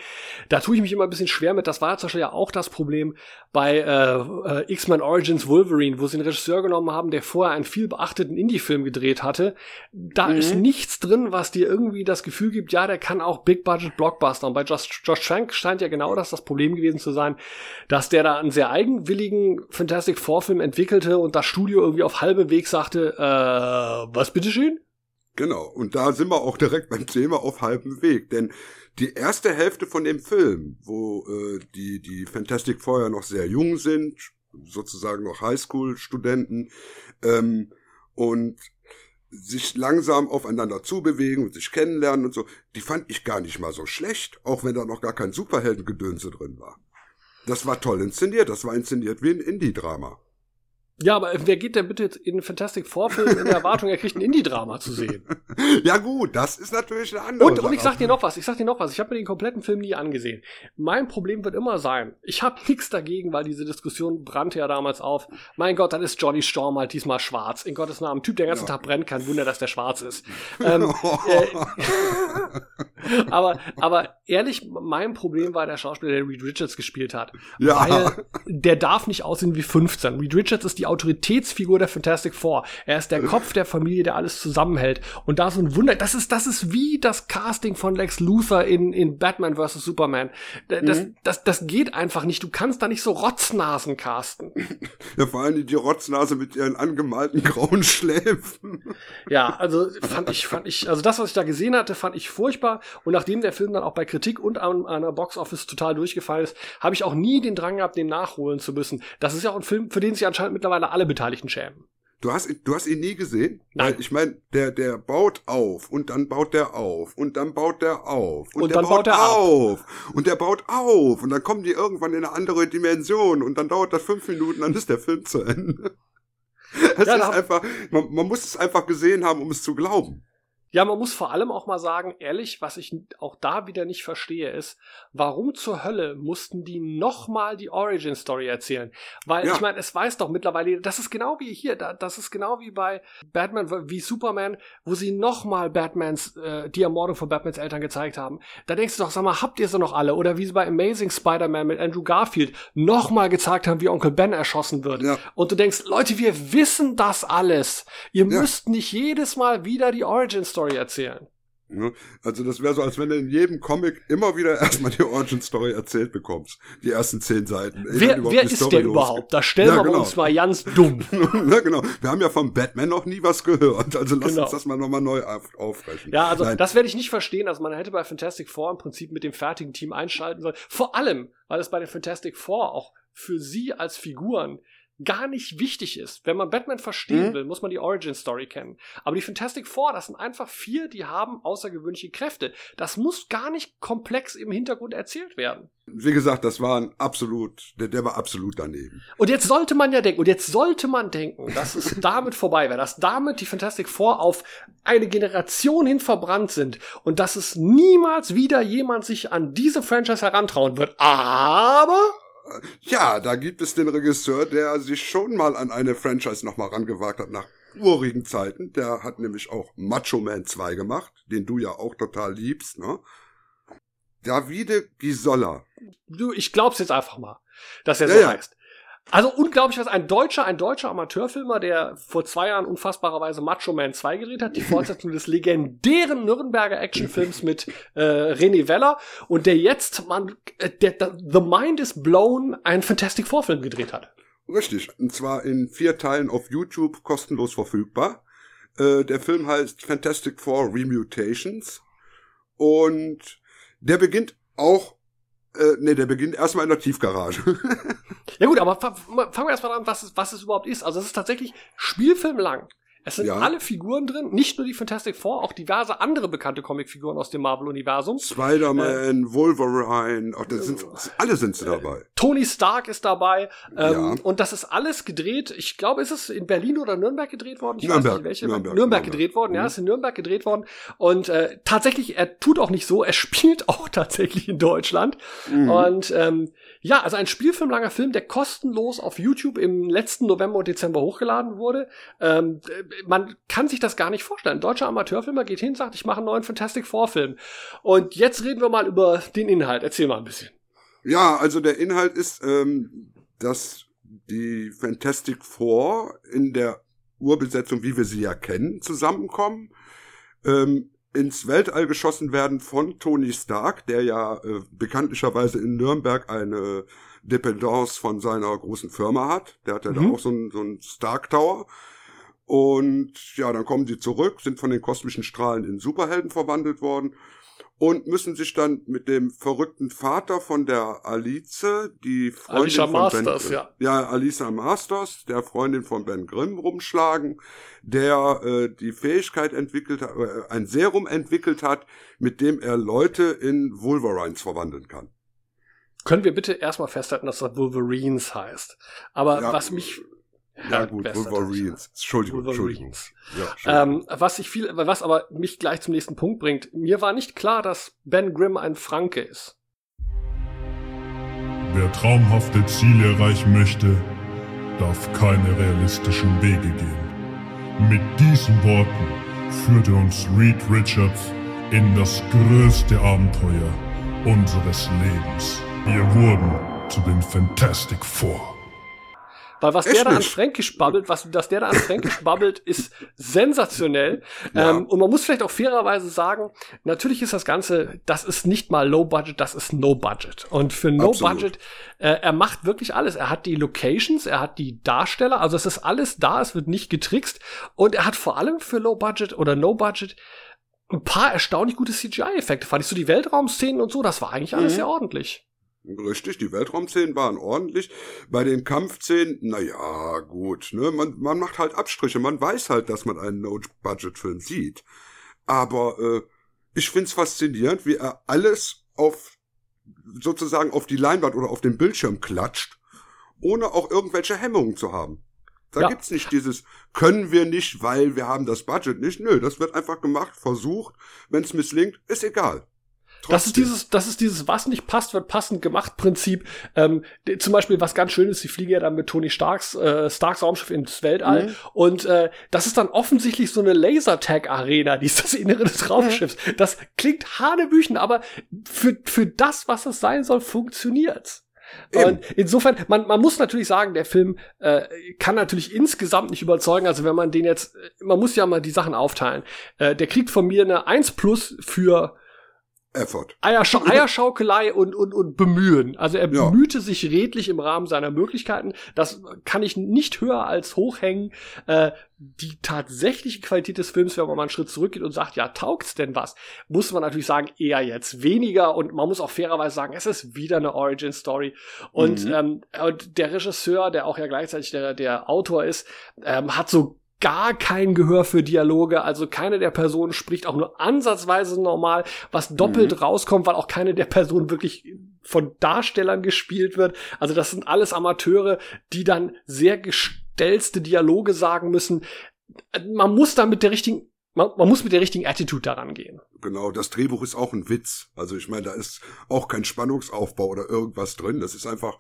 Da tue ich mich immer ein bisschen schwer mit. Das war ja zum Beispiel ja auch das Problem bei äh, äh, X-Men Origins Wolverine, wo sie einen Regisseur genommen haben, der vorher einen viel beachteten Indie-Film gedreht hatte. Da Mhm. ist nichts drin, was dir irgendwie das Gefühl gibt, ja, der kann auch Big-Budget-Blockbuster. Und bei Josh, Josh Trank scheint ja genau das das Problem gewesen zu sein, dass der da einen sehr eigenwilligen Fantastic Four-Film entwickelte und das Studio irgendwie auf halbem Weg sagte, äh, was bitteschön? Genau, und da sind wir auch direkt beim Thema auf halbem Weg, denn die erste Hälfte von dem Film, wo äh, die, die Fantastic Four noch sehr jung sind, sozusagen noch Highschool-Studenten, ähm, und sich langsam aufeinander zubewegen und sich kennenlernen und so, die fand ich gar nicht mal so schlecht, auch wenn da noch gar kein Superheldengedönse drin war. Das war toll inszeniert, das war inszeniert wie ein Indie-Drama. Ja, aber wer geht denn bitte jetzt in Fantastic Four-Film in der Erwartung, er kriegt ein Indie-Drama zu sehen? Ja gut, das ist natürlich eine andere Und, und ich Sache. sag dir noch was, ich sag dir noch was, ich habe mir den kompletten Film nie angesehen. Mein Problem wird immer sein, ich habe nichts dagegen, weil diese Diskussion brannte ja damals auf. Mein Gott, dann ist Johnny Storm halt diesmal schwarz. In Gottes Namen, ein Typ, der den ganzen Ja. Tag brennt, kein Wunder, dass der schwarz ist. ähm, äh, aber, aber ehrlich, mein Problem war der Schauspieler, der Reed Richards gespielt hat. Ja. Weil der darf nicht aussehen wie 15. Reed Richards ist die Autoritätsfigur der Fantastic Four. Er ist der Kopf der Familie, der alles zusammenhält. Und da so ein Wunder, das ist, das ist wie das Casting von Lex Luthor in, in Batman vs. Superman. Das, Mhm. das, das geht einfach nicht. Du kannst da nicht so Rotznasen casten. Ja, vor allem die Rotznase mit ihren angemalten grauen Schläfen. Ja, also fand ich, fand ich, also das, was ich da gesehen hatte, fand ich furchtbar. Und nachdem der Film dann auch bei Kritik und an einer Box Office total durchgefallen ist, habe ich auch nie den Drang gehabt, den nachholen zu müssen. Das ist ja auch ein Film, für den sich anscheinend mittlerweile alle Beteiligten schämen. Du hast, ihn- du hast ihn nie gesehen? Nein. Weil ich meine, der, der baut auf und dann baut der auf und dann baut der auf und, Und der dann baut er ab. auf und der baut auf und dann kommen die irgendwann in eine andere Dimension und dann dauert das fünf Minuten, dann ist der Film zu Ende. Es Ja, ist einfach, man, man muss es einfach gesehen haben, um es zu glauben. Ja, man muss vor allem auch mal sagen, ehrlich, was ich auch da wieder nicht verstehe, ist, warum zur Hölle mussten die nochmal die Origin Story erzählen? Weil Ja. ich meine, es weiß doch mittlerweile, das ist genau wie hier, da- das ist genau wie bei Batman, wie Superman, wo sie nochmal Batmans, äh, die Ermordung von Batmans Eltern gezeigt haben. Da denkst du doch, sag mal, habt ihr sie noch alle? Oder wie sie bei Amazing Spider-Man mit Andrew Garfield nochmal gezeigt haben, wie Onkel Ben erschossen wird. Ja. Und du denkst, Leute, wir wissen das alles. Ihr Ja. müsst nicht jedes Mal wieder die Origin Story erzählen. Ne? Also das wäre so, als wenn du in jedem Comic immer wieder erstmal die Origin Story erzählt bekommst. Die ersten zehn Seiten. Wer, wer ist Story der losgeht. überhaupt? Da stellen Ja, wir genau. uns mal ganz dumm. ja, genau. Wir haben ja vom Batman noch nie was gehört. Also lass Genau. uns das mal nochmal neu auf, aufrechnen. Ja, also Nein. das werde ich nicht verstehen. Also man hätte bei Fantastic Four im Prinzip mit dem fertigen Team einschalten sollen. Vor allem, weil es bei den Fantastic Four auch für sie als Figuren gar nicht wichtig ist. Wenn man Batman verstehen Mhm. will, muss man die Origin Story kennen. Aber die Fantastic Four, das sind einfach vier, die haben außergewöhnliche Kräfte. Das muss gar nicht komplex im Hintergrund erzählt werden. Wie gesagt, das war ein absolut, der, der war absolut daneben. Und jetzt sollte man ja denken, und jetzt sollte man denken, dass es damit vorbei wäre, dass damit die Fantastic Four auf eine Generation hin verbrannt sind und dass es niemals wieder jemand sich an diese Franchise herantrauen wird. Aber Ja, da gibt es den Regisseur, der sich schon mal an eine Franchise nochmal rangewagt hat nach urigen Zeiten. Der hat nämlich auch Macho Man 2 gemacht, den du ja auch total liebst, ne? Davide Gisolla. du, ich glaub's jetzt einfach mal, dass er Ja, so ja. heißt. Also unglaublich was, ein deutscher, ein deutscher Amateurfilmer, der vor zwei Jahren unfassbarerweise Macho Man 2 gedreht hat, die Fortsetzung des legendären Nürnberger Actionfilms mit äh, René Weller und der jetzt, man, äh, der, der The Mind is Blown, einen Fantastic Four Film gedreht hat. Richtig. Und zwar in vier Teilen auf YouTube kostenlos verfügbar. Äh, der Film heißt Fantastic Four Remutations. Und der beginnt auch, äh, nee, der beginnt erstmal in der Tiefgarage. Ja gut, aber fa- fangen wir erstmal an, was es, was es überhaupt ist. Also es ist tatsächlich spielfilmlang. Es sind Ja. alle Figuren drin, nicht nur die Fantastic Four, auch diverse andere bekannte Comicfiguren aus dem Marvel-Universum. Spider-Man, Wolverine, ach, das sind, alle sind sie dabei. Tony Stark ist dabei. Ähm, Ja. Und das ist alles gedreht. Ich glaube, ist es in Berlin oder Nürnberg gedreht worden? Ich weiß Nürnberg, nicht, welche. Nürnberg, Nürnberg, Nürnberg. gedreht worden, ja, Mhm. ist in Nürnberg gedreht worden. Und äh, tatsächlich, er tut auch nicht so, er spielt auch tatsächlich in Deutschland. Mhm. Und ähm, ja, also ein Spielfilmlanger Film, der kostenlos auf YouTube im letzten November und Dezember hochgeladen wurde. Ähm, äh, man kann sich das gar nicht vorstellen. Ein deutscher Amateurfilmer geht hin, sagt, ich mache einen neuen Fantastic Four Film. Und jetzt reden wir mal über den Inhalt. Erzähl mal ein bisschen. Ja, also der Inhalt ist, ähm, dass die Fantastic Four in der Urbesetzung, wie wir sie ja kennen, zusammenkommen, ähm, ins Weltall geschossen werden von Tony Stark, der ja äh, bekanntlicherweise in Nürnberg eine Dependance von seiner großen Firma hat. Der hat ja da Mhm. auch so einen so einen Stark Tower. Und ja, dann kommen sie zurück, sind von den kosmischen Strahlen in Superhelden verwandelt worden und müssen sich dann mit dem verrückten Vater von der Alice, die Freundin Alicia von Masters, ben, ja. ja, Alicia Masters, der Freundin von Ben Grimm rumschlagen, der äh, die Fähigkeit entwickelt hat, äh, ein Serum entwickelt hat, mit dem er Leute in Wolverines verwandeln kann. Können wir bitte erstmal festhalten, dass das Wolverines heißt. Aber Ja, was mich Ja, gut, Wolverines. Entschuldigung, Entschuldigung. Wolverines. Ja, Entschuldigung. Ähm, was ich viel, was aber mich gleich zum nächsten Punkt bringt. Mir war nicht klar, dass Ben Grimm ein Franke ist. Wer traumhafte Ziele erreichen möchte, darf keine realistischen Wege gehen. Mit diesen Worten führte uns Reed Richards in das größte Abenteuer unseres Lebens. Wir wurden zu den Fantastic Four. Weil was der da an? Fränkisch babbelt, was dass der da an Fränkisch babbelt, ist sensationell. Ja. Ähm, und man muss vielleicht auch fairerweise sagen, natürlich ist das Ganze, das ist nicht mal Low Budget, das ist No Budget. Und für No Absolut. Budget, äh, er macht wirklich alles. Er hat die Locations, er hat die Darsteller, also es ist alles da, es wird nicht getrickst. Und er hat vor allem für Low Budget oder No Budget ein paar erstaunlich gute CGI-Effekte. Fand ich so die Weltraumszenen und so, das war eigentlich alles Mhm. sehr ordentlich. Richtig, die Weltraumszenen waren ordentlich. Bei den Kampfszenen, na ja, gut, ne, man, man macht halt Abstriche. Man weiß halt, dass man einen No-Budget-Film sieht. Aber äh, ich find's faszinierend, wie er alles auf sozusagen auf die Leinwand oder auf den Bildschirm klatscht, ohne auch irgendwelche Hemmungen zu haben. Da Ja. gibt's nicht dieses können wir nicht, weil wir haben das Budget nicht. Nö, das wird einfach gemacht, versucht. Wenn's misslingt, ist egal. Das ist dieses, das ist dieses, was nicht passt, wird passend gemacht Prinzip. Ähm, zum Beispiel, was ganz schön ist, sie fliegen ja dann mit Tony Starks, äh, Starks Raumschiff ins Weltall. Mhm. Und äh, das ist dann offensichtlich so eine Lasertag-Arena, die ist das Innere des Raumschiffs. Das klingt hanebüchen, aber für, für das, was es sein soll, funktioniert's. Eben. Und insofern, man, man muss natürlich sagen, der Film äh, kann natürlich insgesamt nicht überzeugen. Also wenn man den jetzt, man muss ja mal die Sachen aufteilen. Äh, der kriegt von mir eine 1 plus für Effort. Eierschau Eierschaukelei und, und, und Bemühen. Also er Ja. bemühte sich redlich im Rahmen seiner Möglichkeiten. Das kann ich nicht höher als hochhängen. Äh, die tatsächliche Qualität des Films, wenn man mal einen Schritt zurückgeht und sagt, ja, taugt's denn was, muss man natürlich sagen, eher jetzt weniger. Und man muss auch fairerweise sagen, es ist wieder eine Origin-Story. Und, Mhm. ähm, und der Regisseur, der auch ja gleichzeitig der, der Autor ist, ähm, hat so gar kein Gehör für Dialoge, also keine der Personen spricht auch nur ansatzweise normal, was doppelt rauskommt, weil auch keine der Personen wirklich von Darstellern gespielt wird. Also das sind alles Amateure, die dann sehr gestellste Dialoge sagen müssen. Man muss da mit der richtigen, man, man muss mit der richtigen Attitude daran gehen. Genau, das Drehbuch ist auch ein Witz. Also ich meine, da ist auch kein Spannungsaufbau oder irgendwas drin. Das ist einfach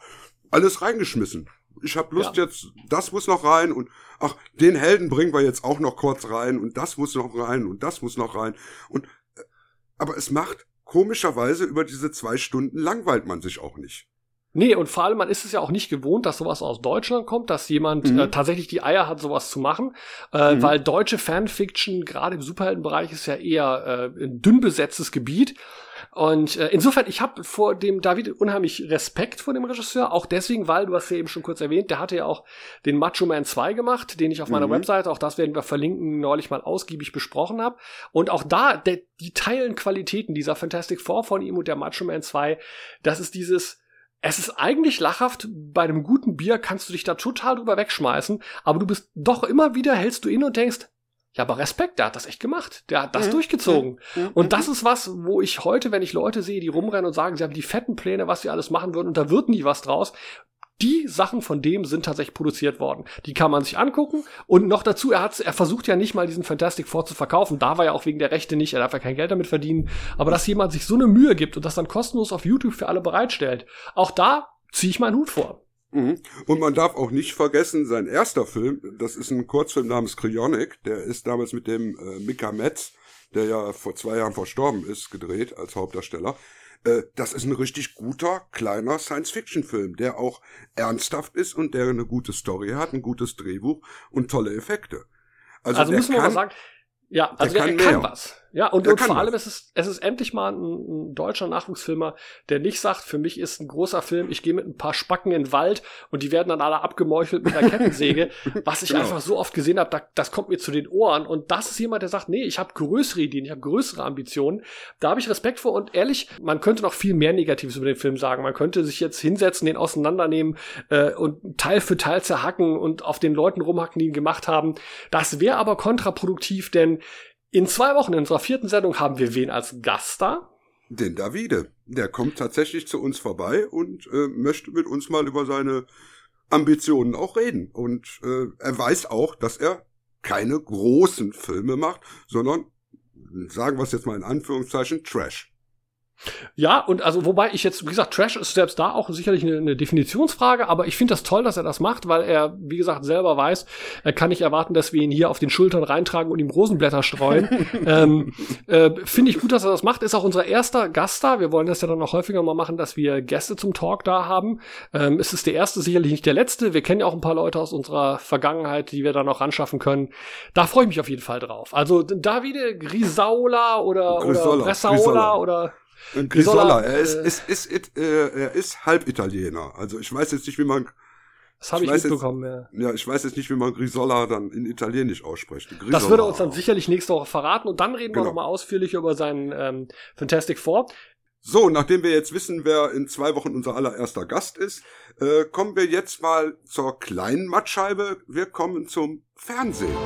alles reingeschmissen. Ich habe Lust jetzt, das muss noch rein und ach, den Helden bringen wir jetzt auch noch kurz rein und das muss noch rein und das muss noch rein. Und äh, aber es macht komischerweise über diese zwei Stunden langweilt man sich auch nicht. Nee, und vor allem, man ist es ja auch nicht gewohnt, dass sowas aus Deutschland kommt, dass jemand Mhm. äh, tatsächlich die Eier hat, sowas zu machen. Äh, Mhm. Weil deutsche Fanfiction, gerade im Superheldenbereich, ist ja eher äh, ein dünn besetztes Gebiet. Und äh, insofern, ich habe vor dem David unheimlich Respekt vor dem Regisseur, auch deswegen, weil, du hast ja eben schon kurz erwähnt, der hatte ja auch den Macho Man 2 gemacht, den ich auf meiner Mhm. Webseite, auch das werden wir verlinken, neulich mal ausgiebig besprochen habe. Und auch da, der, die teilen Qualitäten dieser Fantastic Four von ihm und der Macho Man 2, das ist dieses, es ist eigentlich lachhaft, bei einem guten Bier kannst du dich da total drüber wegschmeißen, aber du bist doch immer wieder, hältst du in und denkst, ja, aber Respekt, der hat das echt gemacht. Der hat das Mhm. durchgezogen. Mhm. Und das ist was, wo ich heute, wenn ich Leute sehe, die rumrennen und sagen, sie haben die fetten Pläne, was sie alles machen würden, und da wird nie was draus. Die Sachen von dem sind tatsächlich produziert worden. Die kann man sich angucken. Und noch dazu, er hat, er versucht ja nicht mal diesen Fantastic Four zu verkaufen. Da war ja auch wegen der Rechte nicht. Er darf ja kein Geld damit verdienen. Aber dass jemand sich so eine Mühe gibt und das dann kostenlos auf YouTube für alle bereitstellt, auch da ziehe ich meinen Hut vor. Mhm. Und man darf auch nicht vergessen, sein erster Film, das ist ein Kurzfilm namens Cryonic, der ist damals mit dem äh, Mika Metz, der ja vor zwei Jahren verstorben ist, gedreht als Hauptdarsteller. Äh, das ist ein richtig guter, kleiner Science-Fiction-Film, der auch ernsthaft ist und der eine gute Story hat, ein gutes Drehbuch und tolle Effekte. Also, der müssen wir mal sagen, ja, also der der, kann kann was. Ja, und, und vor allem ist es, es ist endlich mal ein, ein deutscher Nachwuchsfilmer, der nicht sagt, für mich ist ein großer Film, ich gehe mit ein paar Spacken in den Wald und die werden dann alle abgemeuchelt mit einer Kettensäge, was ich Genau. einfach so oft gesehen habe, da, das kommt mir zu den Ohren. Und das ist jemand, der sagt, nee, ich habe größere Ideen, ich habe größere Ambitionen. Da habe ich Respekt vor und ehrlich, man könnte noch viel mehr Negatives über den Film sagen. Man könnte sich jetzt hinsetzen, den auseinandernehmen äh, und Teil für Teil zerhacken und auf den Leuten rumhacken, die ihn gemacht haben. Das wäre aber kontraproduktiv, denn in zwei Wochen in unserer vierten Sendung haben wir wen als Gast da? Den Davide. Der kommt tatsächlich zu uns vorbei und äh, möchte mit uns mal über seine Ambitionen auch reden. Und äh, er weiß auch, dass er keine großen Filme macht, sondern sagen wir es jetzt mal in Anführungszeichen Trash. Ja, und also wobei ich jetzt, wie gesagt, Trash ist selbst da auch sicherlich eine, eine Definitionsfrage, aber ich finde das toll, dass er das macht, weil er, wie gesagt, selber weiß, er kann nicht erwarten, dass wir ihn hier auf den Schultern reintragen und ihm Rosenblätter streuen. ähm, äh, finde ich gut, dass er das macht. Ist auch unser erster Gast da. Wir wollen das ja dann noch häufiger mal machen, dass wir Gäste zum Talk da haben. Ähm, es ist der erste, sicherlich nicht der letzte. Wir kennen ja auch ein paar Leute aus unserer Vergangenheit, die wir da noch ranschaffen können. Da freue ich mich auf jeden Fall drauf. Also Davide Grisaula oder, oder Grisola, Bressaola Grisola. oder Und Grisola, er ist, äh, ist, ist, ist, äh, er ist halb Italiener. Also ich weiß jetzt nicht, wie man. Das habe ich, weiß mitbekommen, ja. Jetzt, ja, ich weiß jetzt nicht, wie man Grisola dann in Italienisch ausspricht. Grisola. Das würde er uns dann sicherlich nächste Woche verraten und dann reden Genau. wir nochmal ausführlich über seinen ähm, Fantastic Four. So, nachdem wir jetzt wissen, wer in zwei Wochen unser allererster Gast ist, äh, kommen wir jetzt mal zur kleinen Mattscheibe. Wir kommen zum Fernsehen.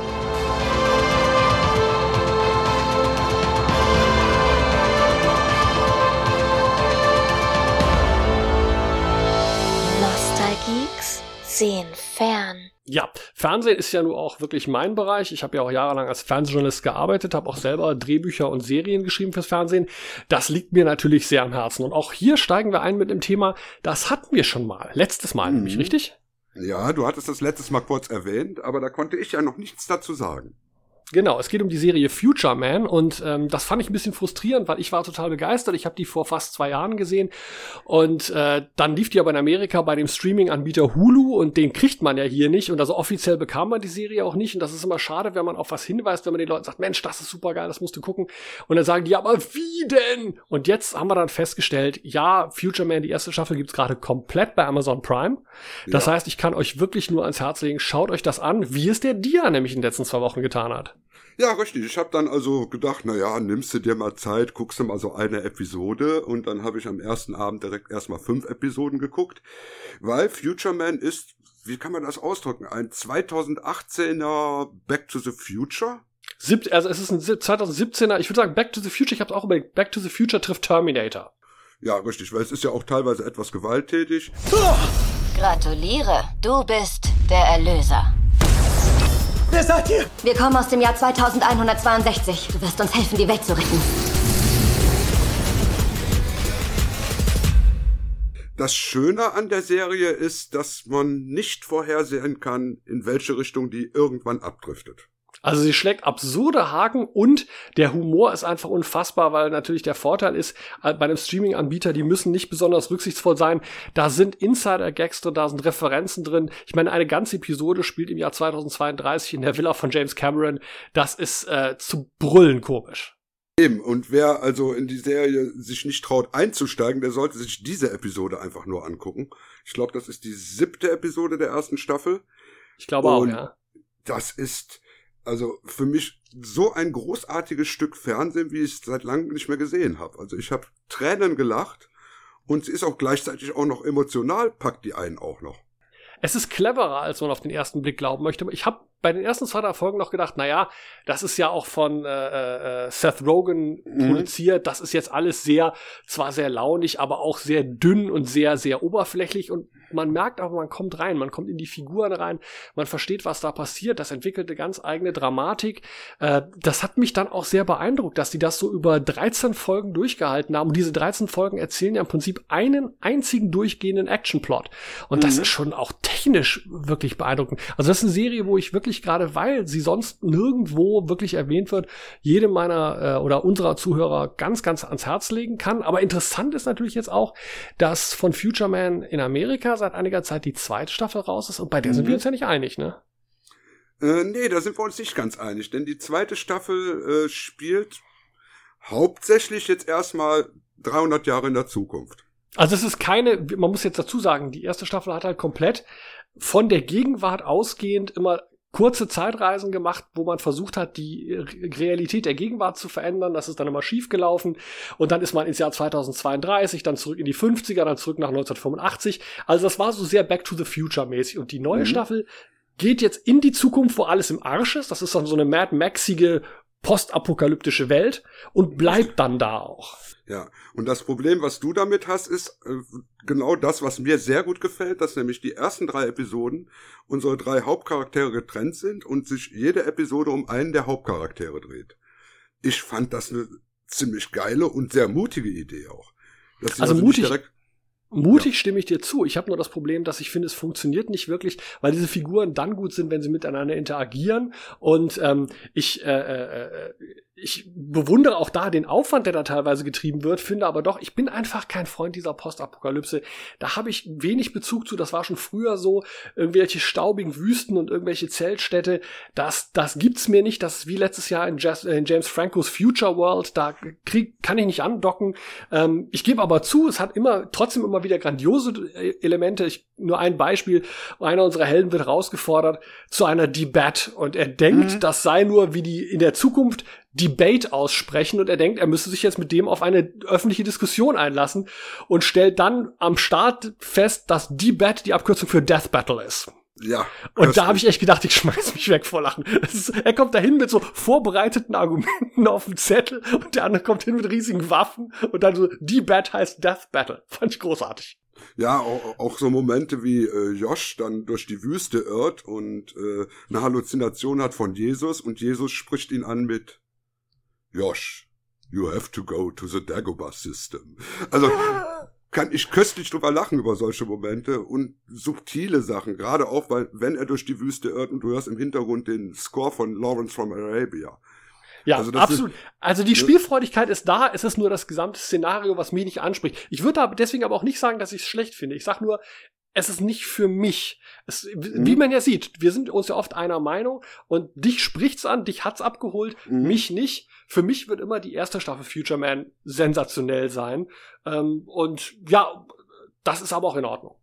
Nostalgeeks sehen fern. Ja, Fernsehen ist ja nur auch wirklich mein Bereich. Ich habe ja auch jahrelang als Fernsehjournalist gearbeitet, habe auch selber Drehbücher und Serien geschrieben fürs Fernsehen. Das liegt mir natürlich sehr am Herzen. Und auch hier steigen wir ein mit dem Thema, das hatten wir schon mal. Letztes Mal Mhm. nämlich, richtig? Ja, du hattest das letztes Mal kurz erwähnt, aber da konnte ich ja noch nichts dazu sagen. Genau, es geht um die Serie Future Man und ähm, das fand ich ein bisschen frustrierend, weil ich war total begeistert. Ich habe die vor fast zwei Jahren gesehen und äh, dann lief die aber in Amerika bei dem Streaming-Anbieter Hulu und den kriegt man ja hier nicht und also offiziell bekam man die Serie auch nicht und das ist immer schade, wenn man auf was hinweist, wenn man den Leuten sagt, Mensch, das ist super geil, das musst du gucken und dann sagen die, ja, aber wie denn? Und jetzt haben wir dann festgestellt, ja, Future Man, die erste Staffel gibt's gerade komplett bei Amazon Prime. Das Ja. heißt, ich kann euch wirklich nur ans Herz legen, schaut euch das an, wie es der Dia nämlich in den letzten zwei Wochen getan hat. Ja, richtig. Ich habe dann also gedacht, na ja, nimmst du dir mal Zeit, guckst du mal so eine Episode und dann habe ich am ersten Abend direkt erstmal fünf Episoden geguckt, weil Future Man ist, wie kann man das ausdrücken, ein 2018er Back to the Future? Sieb also es ist ein 2017er, ich würde sagen Back to the Future, ich habe es auch überlegt, Back to the Future trifft Terminator. Ja, richtig, weil es ist ja auch teilweise etwas gewalttätig. Gratuliere, du bist der Erlöser. Wer seid ihr? Wir kommen aus dem Jahr 2162. Du wirst uns helfen, die Welt zu retten. Das Schöne an der Serie ist, dass man nicht vorhersehen kann, in welche Richtung die irgendwann abdriftet. Also sie schlägt absurde Haken und der Humor ist einfach unfassbar, weil natürlich der Vorteil ist, äh, bei einem Streaming-Anbieter, die müssen nicht besonders rücksichtsvoll sein. Da sind Insider-Gags drin, da sind Referenzen drin. Ich meine, eine ganze Episode spielt im Jahr 2032 in der Villa von James Cameron. Das ist äh, zu brüllen komisch. Eben, und wer also in die Serie sich nicht traut einzusteigen, der sollte sich diese Episode einfach nur angucken. Ich glaube, das ist die siebte Episode der ersten Staffel. Ich glaube auch, ja. Das ist also für mich so ein großartiges Stück Fernsehen, wie ich es seit langem nicht mehr gesehen habe. Also ich habe Tränen gelacht und sie ist auch gleichzeitig auch noch emotional, packt die einen auch noch. Es ist cleverer, als man auf den ersten Blick glauben möchte. Ich habe bei den ersten zwei, drei Folgen noch gedacht, naja, das ist ja auch von äh, äh, Seth Rogen mhm. produziert. Das ist jetzt alles sehr, zwar sehr launig, aber auch sehr dünn und sehr, sehr oberflächlich. Und man merkt auch, man kommt rein, man kommt in die Figuren rein, man versteht, was da passiert. Das entwickelt eine ganz eigene Dramatik. Äh, das hat mich dann auch sehr beeindruckt, dass die das so über 13 Folgen durchgehalten haben. Und diese 13 Folgen erzählen ja im Prinzip einen einzigen durchgehenden Actionplot. Und mhm. das ist schon auch technisch wirklich beeindruckend. Also das ist eine Serie, wo ich wirklich gerade, weil sie sonst nirgendwo wirklich erwähnt wird, jedem meiner äh, oder unserer Zuhörer ganz, ganz ans Herz legen kann. Aber interessant ist natürlich jetzt auch, dass von Future Man in Amerika seit einiger Zeit die zweite Staffel raus ist und bei der mhm. sind wir uns ja nicht einig, ne? Äh, nee, da sind wir uns nicht ganz einig, denn die zweite Staffel äh, spielt hauptsächlich jetzt erstmal 300 Jahre in der Zukunft. Also es ist keine, man muss jetzt dazu sagen, die erste Staffel hat halt komplett von der Gegenwart ausgehend immer kurze Zeitreisen gemacht, wo man versucht hat, die Realität der Gegenwart zu verändern. Das ist dann immer schief gelaufen. Und dann ist man ins Jahr 2032, dann zurück in die 50er, dann zurück nach 1985. Also das war so sehr Back to the Future mäßig. Und die neue mhm. Staffel geht jetzt in die Zukunft, wo alles im Arsch ist. Das ist dann so eine Mad Maxige postapokalyptische Welt und bleibt dann da auch. Ja, und das Problem, was du damit hast, ist äh, genau das, was mir sehr gut gefällt, dass nämlich die ersten drei Episoden unsere drei Hauptcharaktere getrennt sind und sich jede Episode um einen der Hauptcharaktere dreht. Ich fand das eine ziemlich geile und sehr mutige Idee auch. also, also mutig, direkt Mutig ja. stimme ich dir zu. Ich habe nur das Problem, dass ich finde, es funktioniert nicht wirklich, weil diese Figuren dann gut sind, wenn sie miteinander interagieren. Und ähm, ich, äh, äh, äh ich bewundere auch da den Aufwand, der da teilweise getrieben wird, finde aber doch, ich bin einfach kein Freund dieser Postapokalypse. Da habe ich wenig Bezug zu. Das war schon früher so. Irgendwelche staubigen Wüsten und irgendwelche Zeltstädte. Das, das gibt's mir nicht. Das ist wie letztes Jahr in, Jas in James Francos Future World. Da krieg, kann ich nicht andocken. Ähm, ich gebe aber zu, es hat immer, trotzdem immer wieder grandiose Elemente. Ich, nur ein Beispiel. Einer unserer Helden wird herausgefordert zu einer Debat und er denkt, mhm. das sei nur wie die in der Zukunft Debate aussprechen und er denkt, er müsste sich jetzt mit dem auf eine öffentliche Diskussion einlassen und stellt dann am Start fest, dass Debate die Abkürzung für Death Battle ist. Ja. Und da habe ich echt gedacht, ich schmeiß mich weg vor Lachen. Ist, er kommt dahin mit so vorbereiteten Argumenten auf dem Zettel und der andere kommt hin mit riesigen Waffen und dann so, Debate heißt Death Battle. Fand ich großartig. Ja, auch, auch so Momente wie äh, Josh dann durch die Wüste irrt und äh, eine Halluzination hat von Jesus und Jesus spricht ihn an mit Josh, you have to go to the Dagobah System. Also kann ich köstlich drüber lachen über solche Momente und subtile Sachen, gerade auch, weil wenn er durch die Wüste irrt und du hörst im Hintergrund den Score von Lawrence from Arabia. Ja, also absolut. Ist, also die Spielfreudigkeit ist da, es ist nur das gesamte Szenario, was mich nicht anspricht. Ich würde deswegen aber auch nicht sagen, dass ich es schlecht finde. Ich sag nur, es ist nicht für mich. Es, mhm. Wie man ja sieht, wir sind uns ja oft einer Meinung und dich spricht's an, dich hat's abgeholt, mhm. mich nicht. Für mich wird immer die erste Staffel Future Man sensationell sein. Ähm, und ja, das ist aber auch in Ordnung.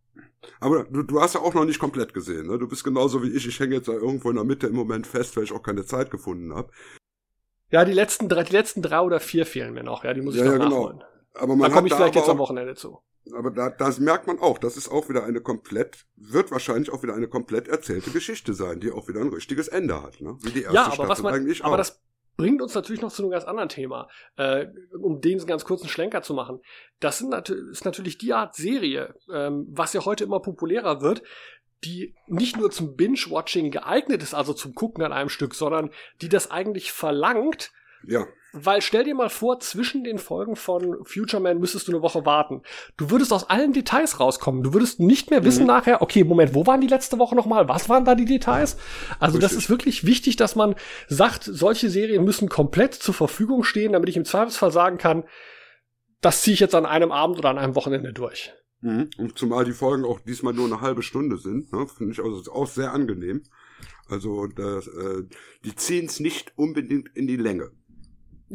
Aber du, du hast ja auch noch nicht komplett gesehen. Ne? Du bist genauso wie ich. Ich hänge jetzt da irgendwo in der Mitte im Moment fest, weil ich auch keine Zeit gefunden habe. Ja, die letzten drei, die letzten drei oder vier fehlen mir noch. Ja, die muss ich ja, noch ja, genau. Aber man da komme ich vielleicht jetzt am Wochenende zu. Aber da, das merkt man auch, das ist auch wieder eine komplett, wird wahrscheinlich auch wieder eine komplett erzählte Geschichte sein, die auch wieder ein richtiges Ende hat, ne? Wie die erste ja, aber Staffel was man, eigentlich aber auch. das bringt uns natürlich noch zu einem ganz anderen Thema, äh, um den ganz kurzen Schlenker zu machen. Das sind nat ist natürlich die Art Serie, ähm, was ja heute immer populärer wird, die nicht nur zum Binge-Watching geeignet ist, also zum Gucken an einem Stück, sondern die das eigentlich verlangt, ja. Weil stell dir mal vor, zwischen den Folgen von Future Man müsstest du eine Woche warten. Du würdest aus allen Details rauskommen. Du würdest nicht mehr wissen mhm. nachher, okay, Moment, wo waren die letzte Woche nochmal? Was waren da die Details? Also Richtig. das ist wirklich wichtig, dass man sagt, solche Serien müssen komplett zur Verfügung stehen, damit ich im Zweifelsfall sagen kann, das ziehe ich jetzt an einem Abend oder an einem Wochenende durch. Mhm. Und zumal die Folgen auch diesmal nur eine halbe Stunde sind, ne? finde ich also auch sehr angenehm. Also das, äh, die ziehen es nicht unbedingt in die Länge.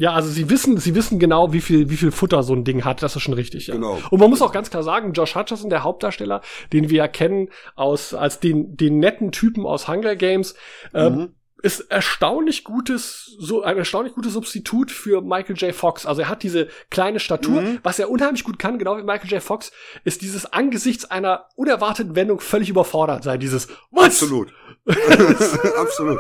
Ja, also sie wissen, sie wissen genau, wie viel, wie viel Futter so ein Ding hat. Das ist schon richtig, ja. Genau. Und man muss auch ganz klar sagen, Josh Hutcherson, der Hauptdarsteller, den wir ja kennen aus, als den, den netten Typen aus Hunger Games, mhm. Ist erstaunlich gutes, so ein erstaunlich gutes Substitut für Michael J. Fox. Also er hat diese kleine Statur. Mhm. Was er unheimlich gut kann, genau wie Michael J. Fox, ist dieses angesichts einer unerwarteten Wendung völlig überfordert sein. Dieses Was? Absolut. Absolut.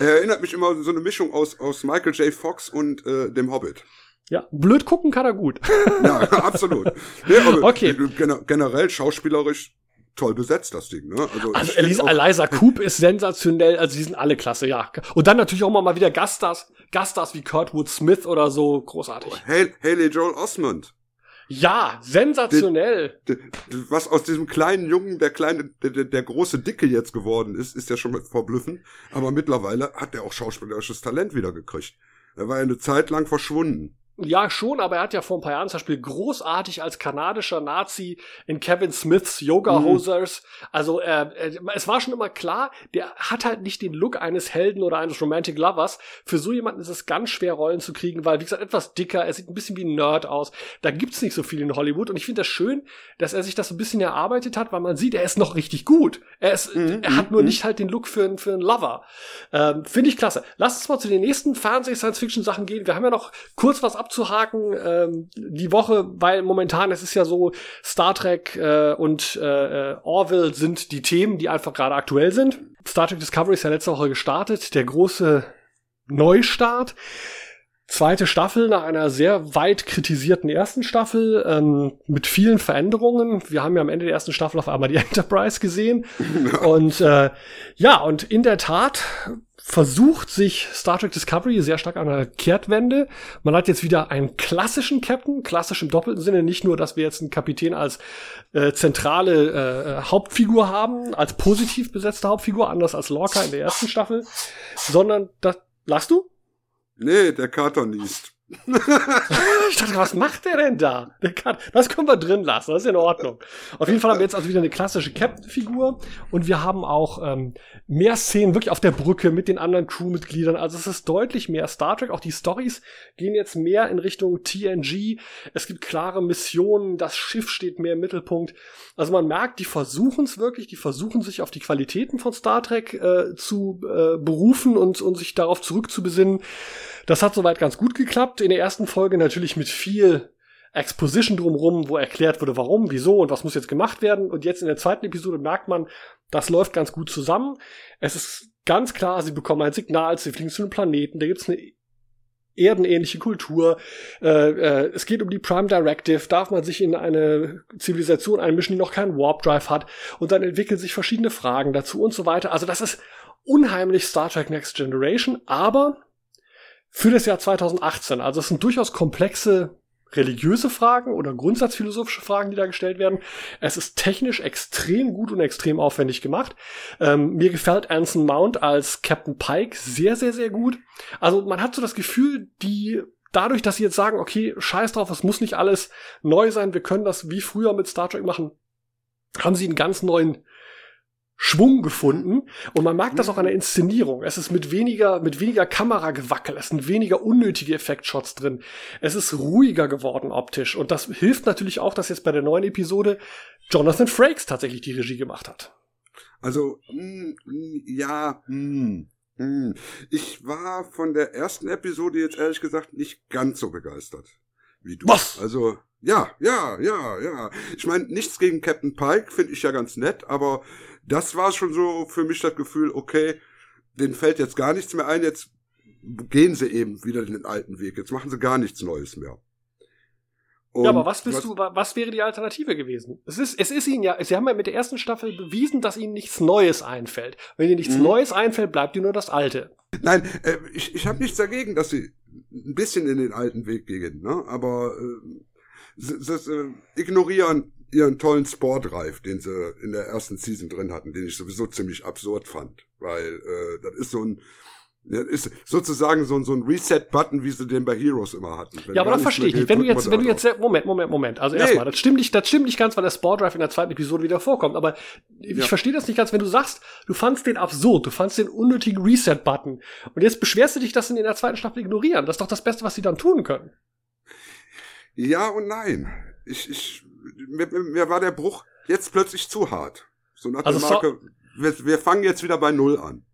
Er erinnert mich immer so eine Mischung aus, aus Michael J. Fox und äh, dem Hobbit. Ja, blöd gucken kann er gut. ja, absolut. Nee, okay. Generell schauspielerisch toll besetzt, das Ding, ne? Also, also Elisa, Eliza Coop ist sensationell, also die sind alle klasse, ja. Und dann natürlich auch mal wieder Gaststars, Gaststars wie Kurtwood Smith oder so, großartig. Oh, Haley Joel Osmond. Ja, sensationell. De, de, was aus diesem kleinen Jungen, der kleine, der, der große Dicke jetzt geworden ist, ist ja schon verblüffend. Aber mittlerweile hat er auch schauspielerisches Talent wieder gekriegt. Er war ja eine Zeit lang verschwunden. Ja, schon, aber er hat ja vor ein paar Jahren zum Beispiel großartig als kanadischer Nazi in Kevin Smiths Yoga. Hosers. Mhm. Also äh, äh, es war schon immer klar, der hat halt nicht den Look eines Helden oder eines Romantic Lovers. Für so jemanden ist es ganz schwer, Rollen zu kriegen, weil, wie gesagt, etwas dicker, er sieht ein bisschen wie ein Nerd aus. Da gibt's nicht so viel in Hollywood. Und ich finde das schön, dass er sich das ein bisschen erarbeitet hat, weil man sieht, er ist noch richtig gut. Er, ist, mhm. er hat nur mhm. nicht halt den Look für, für einen Lover. Ähm, finde ich klasse. Lass uns mal zu den nächsten Fernseh-Science-Fiction-Sachen gehen. Wir haben ja noch kurz was abzuhaken ähm, die Woche, weil momentan es ist ja so, Star Trek äh, und äh, Orville sind die Themen, die einfach gerade aktuell sind. Star Trek Discovery ist ja letzte Woche gestartet, der große Neustart. Zweite Staffel nach einer sehr weit kritisierten ersten Staffel ähm, mit vielen Veränderungen. Wir haben ja am Ende der ersten Staffel auf einmal die Enterprise gesehen. und äh, ja, und in der Tat versucht sich Star Trek Discovery sehr stark an einer Kehrtwende. Man hat jetzt wieder einen klassischen Captain, klassisch im doppelten Sinne, nicht nur, dass wir jetzt einen Kapitän als äh, zentrale äh, Hauptfigur haben, als positiv besetzte Hauptfigur, anders als Lorca in der ersten Staffel, sondern das, lachst du? Nee, der Kater niest. ich dachte, was macht der denn da? Der kann, das können wir drin lassen, das ist in Ordnung. Auf jeden Fall haben wir jetzt also wieder eine klassische Captain-Figur und wir haben auch ähm, mehr Szenen wirklich auf der Brücke mit den anderen Crewmitgliedern. Also es ist deutlich mehr Star Trek. Auch die Stories gehen jetzt mehr in Richtung TNG. Es gibt klare Missionen, das Schiff steht mehr im Mittelpunkt. Also man merkt, die versuchen es wirklich, die versuchen sich auf die Qualitäten von Star Trek äh, zu äh, berufen und, und sich darauf zurückzubesinnen. Das hat soweit ganz gut geklappt. In der ersten Folge natürlich mit viel Exposition drumrum, wo erklärt wurde, warum, wieso und was muss jetzt gemacht werden. Und jetzt in der zweiten Episode merkt man, das läuft ganz gut zusammen. Es ist ganz klar, sie bekommen ein Signal, sie fliegen zu einem Planeten, da gibt's eine erdenähnliche Kultur. Äh, äh, es geht um die Prime Directive. Darf man sich in eine Zivilisation einmischen, die noch keinen Warp Drive hat? Und dann entwickeln sich verschiedene Fragen dazu und so weiter. Also das ist unheimlich Star Trek Next Generation, aber für das Jahr 2018. Also es sind durchaus komplexe religiöse Fragen oder grundsatzphilosophische Fragen, die da gestellt werden. Es ist technisch extrem gut und extrem aufwendig gemacht. Ähm, mir gefällt Anson Mount als Captain Pike sehr, sehr, sehr gut. Also man hat so das Gefühl, die dadurch, dass sie jetzt sagen, okay, scheiß drauf, es muss nicht alles neu sein, wir können das wie früher mit Star Trek machen, haben sie einen ganz neuen Schwung gefunden und man mag das auch an der Inszenierung. Es ist mit weniger, mit weniger Kameragewackel, es sind weniger unnötige Effektshots drin. Es ist ruhiger geworden optisch und das hilft natürlich auch, dass jetzt bei der neuen Episode Jonathan Frakes tatsächlich die Regie gemacht hat. Also, mh, mm, ja, mh, mm, mh. Mm. ich war von der ersten Episode jetzt ehrlich gesagt nicht ganz so begeistert wie du. Was? Also, ja, ja, ja, ja. Ich meine, nichts gegen Captain Pike finde ich ja ganz nett, aber das war schon so für mich das Gefühl, okay, denen fällt jetzt gar nichts mehr ein, jetzt gehen sie eben wieder den alten Weg, jetzt machen sie gar nichts Neues mehr. Und ja, aber was bist was, du, was wäre die Alternative gewesen? Es ist, es ist ihnen ja, sie haben ja mit der ersten Staffel bewiesen, dass ihnen nichts Neues einfällt. Wenn ihnen nichts mhm. Neues einfällt, bleibt ihnen nur das Alte. Nein, äh, ich, ich habe nichts dagegen, dass sie ein bisschen in den alten Weg gehen, ne? aber äh, sie, sie, sie ignorieren ihren tollen Sportreif, den sie in der ersten Season drin hatten, den ich sowieso ziemlich absurd fand, weil äh, das ist so ein das ist sozusagen so, so ein Reset-Button, wie sie den bei Heroes immer hatten. Wenn ja, aber das verstehe ich nicht. Wenn du jetzt, wenn du jetzt, Moment, Moment, Moment. Also nee. erstmal, das stimmt nicht, das stimmt nicht ganz, weil der Sportdrive in der zweiten Episode wieder vorkommt. Aber ich ja. verstehe das nicht ganz, wenn du sagst, du fandst den absurd, du fandst den unnötigen Reset-Button. Und jetzt beschwerst du dich, dass sie ihn in der zweiten Staffel ignorieren. Das ist doch das Beste, was sie dann tun können. Ja und nein. Ich, ich, mir, mir war der Bruch jetzt plötzlich zu hart. So nach also der Marke, wir, wir fangen jetzt wieder bei Null an.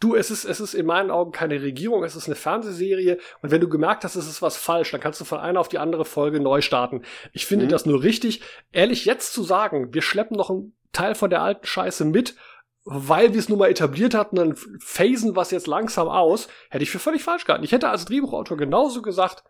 Du, es ist, es ist in meinen Augen keine Regierung, es ist eine Fernsehserie. Und wenn du gemerkt hast, es ist was falsch, dann kannst du von einer auf die andere Folge neu starten. Ich finde Mhm. das nur richtig. Ehrlich, jetzt zu sagen, wir schleppen noch einen Teil von der alten Scheiße mit, weil wir es nun mal etabliert hatten, dann phasen was jetzt langsam aus, hätte ich für völlig falsch gehalten. Ich hätte als Drehbuchautor genauso gesagt,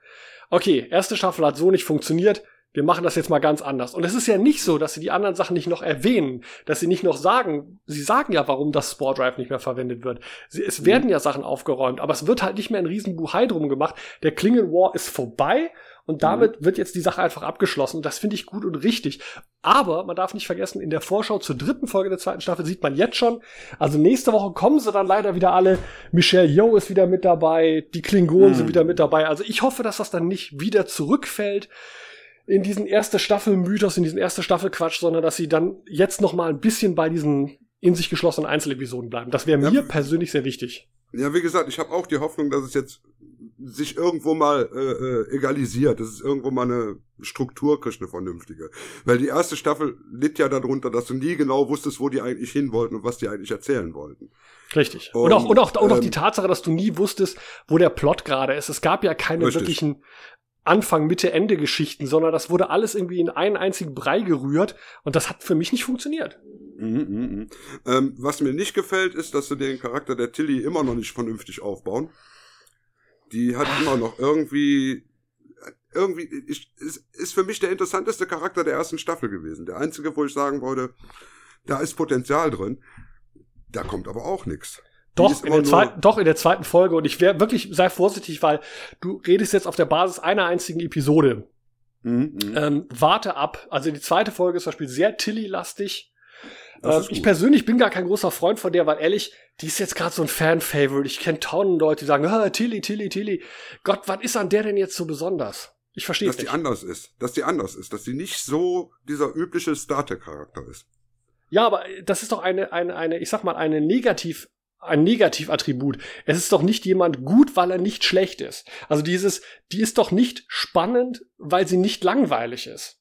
okay, erste Staffel hat so nicht funktioniert, wir machen das jetzt mal ganz anders. Und es ist ja nicht so, dass sie die anderen Sachen nicht noch erwähnen, dass sie nicht noch sagen, sie sagen ja, warum das Spore Drive nicht mehr verwendet wird. Sie, es werden ja Sachen aufgeräumt, aber es wird halt nicht mehr ein Riesenbuhai drum gemacht. Der Klingon War ist vorbei und damit wird jetzt die Sache einfach abgeschlossen. Das finde ich gut und richtig. Aber man darf nicht vergessen, in der Vorschau zur dritten Folge der zweiten Staffel sieht man jetzt schon, also nächste Woche kommen sie dann leider wieder alle. Michelle Yeoh ist wieder mit dabei, die Klingonen Mhm. sind wieder mit dabei. Also ich hoffe, dass das dann nicht wieder zurückfällt in diesen erste Staffel Mythos, in diesen erste Staffel Quatsch, sondern dass sie dann jetzt noch mal ein bisschen bei diesen in sich geschlossenen Einzelepisoden bleiben. Das wäre mir persönlich sehr wichtig. Ja, wie gesagt, ich habe auch die Hoffnung, dass es jetzt sich irgendwo mal äh, äh, egalisiert, dass es irgendwo mal eine Struktur kriegt, eine vernünftige. Weil die erste Staffel litt ja darunter, dass du nie genau wusstest, wo die eigentlich hin wollten und was die eigentlich erzählen wollten. Richtig. Und, Und, auch, und auch, und auch die ähm, Tatsache, dass du nie wusstest, wo der Plot gerade ist. Es gab ja keine Richtig. wirklichen Anfang, Mitte, Ende Geschichten, sondern das wurde alles irgendwie in einen einzigen Brei gerührt und das hat für mich nicht funktioniert. Mhm, mhm. Ähm, was mir nicht gefällt, ist, dass sie den Charakter der Tilly immer noch nicht vernünftig aufbauen. Die hat immer noch irgendwie, irgendwie, ich, ist, ist für mich der interessanteste Charakter der ersten Staffel gewesen. Der einzige, wo ich sagen wollte, da ist Potenzial drin. Da kommt aber auch nichts. Doch in, zweiten, doch, in der zweiten Folge. Und ich wäre wirklich, sei vorsichtig, weil du redest jetzt auf der Basis einer einzigen Episode. Mhm, mhm. Ähm, warte ab. Also die zweite Folge ist zum Beispiel sehr Tilly-lastig. Ähm, ich persönlich bin gar kein großer Freund von der, weil ehrlich, die ist jetzt gerade so ein Fan-Favorite. Ich kenne tausend Leute, die sagen, ah, Tilly, Tilly, Tilly. Gott, was ist an der denn jetzt so besonders? Ich verstehe dass es die nicht. anders ist. Dass die anders ist. Dass die nicht so dieser übliche Star Trek-Charakter ist. Ja, aber das ist doch eine, eine, eine, ich sag mal, eine Negativ, ein Negativattribut. Es ist doch nicht jemand gut, weil er nicht schlecht ist. Also dieses, die ist doch nicht spannend, weil sie nicht langweilig ist.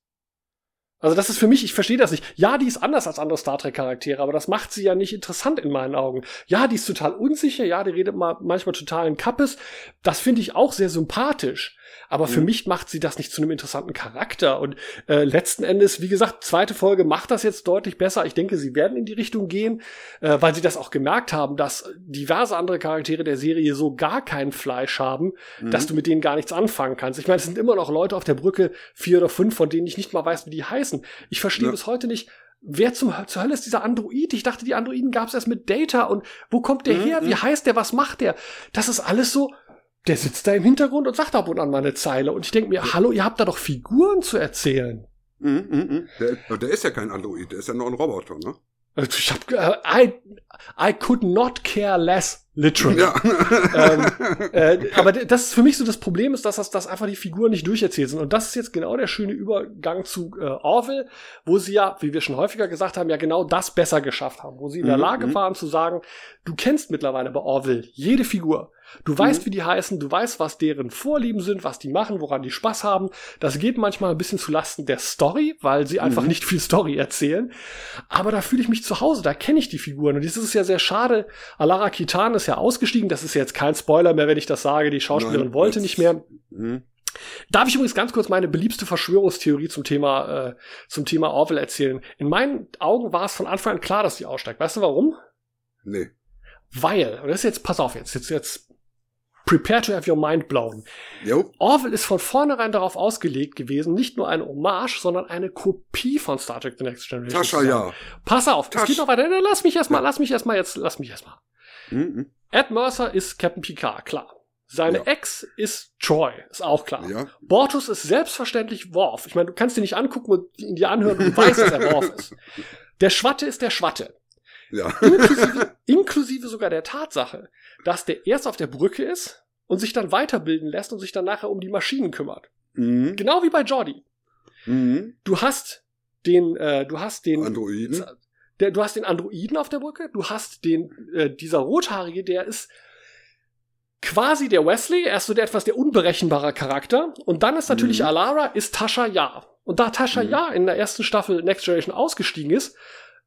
Also das ist für mich, ich verstehe das nicht. Ja, die ist anders als andere Star Trek Charaktere, aber das macht sie ja nicht interessant in meinen Augen. Ja, die ist total unsicher, ja, die redet mal manchmal total in Kappes. Das finde ich auch sehr sympathisch. Aber für Mhm. mich macht sie das nicht zu einem interessanten Charakter. Und äh, letzten Endes, wie gesagt, zweite Folge macht das jetzt deutlich besser. Ich denke, sie werden in die Richtung gehen, äh, weil sie das auch gemerkt haben, dass diverse andere Charaktere der Serie so gar kein Fleisch haben, Mhm. dass du mit denen gar nichts anfangen kannst. Ich meine, es sind immer noch Leute auf der Brücke, vier oder fünf, von denen ich nicht mal weiß, wie die heißen. Ich verstehe Ja. bis heute nicht, wer zum, zur Hölle ist dieser Android? Ich dachte, die Androiden gab es erst mit Data. Und wo kommt der Mhm, her? Wie mhm. heißt der? Was macht der? Das ist alles so. Der sitzt da im Hintergrund und sagt ab und an mal eine Zeile. Und ich denke mir, hallo, ihr habt da doch Figuren zu erzählen. Mhm, mhm, mhm. Der, der ist ja kein Android, der ist ja nur ein Roboter, ne? Also Ich hab, äh, I, I could not care less, literally. Ja. ähm, äh, aber das ist für mich so das Problem ist, dass das, dass einfach die Figuren nicht durcherzählt sind. Und das ist jetzt genau der schöne Übergang zu äh, Orville, wo sie ja, wie wir schon häufiger gesagt haben, ja genau das besser geschafft haben, wo sie in der Mhm, Lage mhm. waren zu sagen, du kennst mittlerweile bei Orville jede Figur. Du weißt, Mhm. wie die heißen, du weißt, was deren Vorlieben sind, was die machen, woran die Spaß haben. Das geht manchmal ein bisschen zu Lasten der Story, weil sie einfach Mhm. nicht viel Story erzählen. Aber da fühle ich mich zu Hause, da kenne ich die Figuren. Und das ist ja sehr schade. Alara Kitan ist ja ausgestiegen. Das ist jetzt kein Spoiler mehr, wenn ich das sage. Die Schauspielerin Nein, wollte jetzt- nicht mehr. Mhm. Darf ich übrigens ganz kurz meine beliebste Verschwörungstheorie zum Thema, äh, zum Thema Orwell erzählen? In meinen Augen war es von Anfang an klar, dass die aussteigt. Weißt du warum? Nee. Weil, und das ist jetzt, pass auf jetzt, jetzt, jetzt, prepare to have your mind blown. Jo. Orwell ist von vornherein darauf ausgelegt gewesen, nicht nur eine Hommage, sondern eine Kopie von Star Trek The Next Generation. Tascha, ja. Pass auf, es Tasch. geht noch weiter. Lass mich erstmal, lass mich erstmal jetzt, lass mich erstmal. Mhm. Ed Mercer ist Captain Picard, klar. Seine Ja. Ex ist Troy, ist auch klar. Ja. Bortus ist selbstverständlich Worf. Ich meine, du kannst ihn nicht angucken und ihn dir anhören und du weißt, dass er Worf ist. Der Schwatte ist der Schwatte. Ja. Inklusive, inklusive sogar der Tatsache, dass der erst auf der Brücke ist und sich dann weiterbilden lässt und sich dann nachher um die Maschinen kümmert. Mhm. Genau wie bei Jordi. Mhm. Du hast den, äh, du hast den, Androiden. der, du hast den Androiden auf der Brücke, du hast den, äh, dieser Rothaarige, der ist quasi der Wesley, er ist so der etwas der unberechenbare Charakter. Und dann ist natürlich Mhm. Alara, ist Tascha Ja. Und da Tascha Mhm. Ja in der ersten Staffel Next Generation ausgestiegen ist,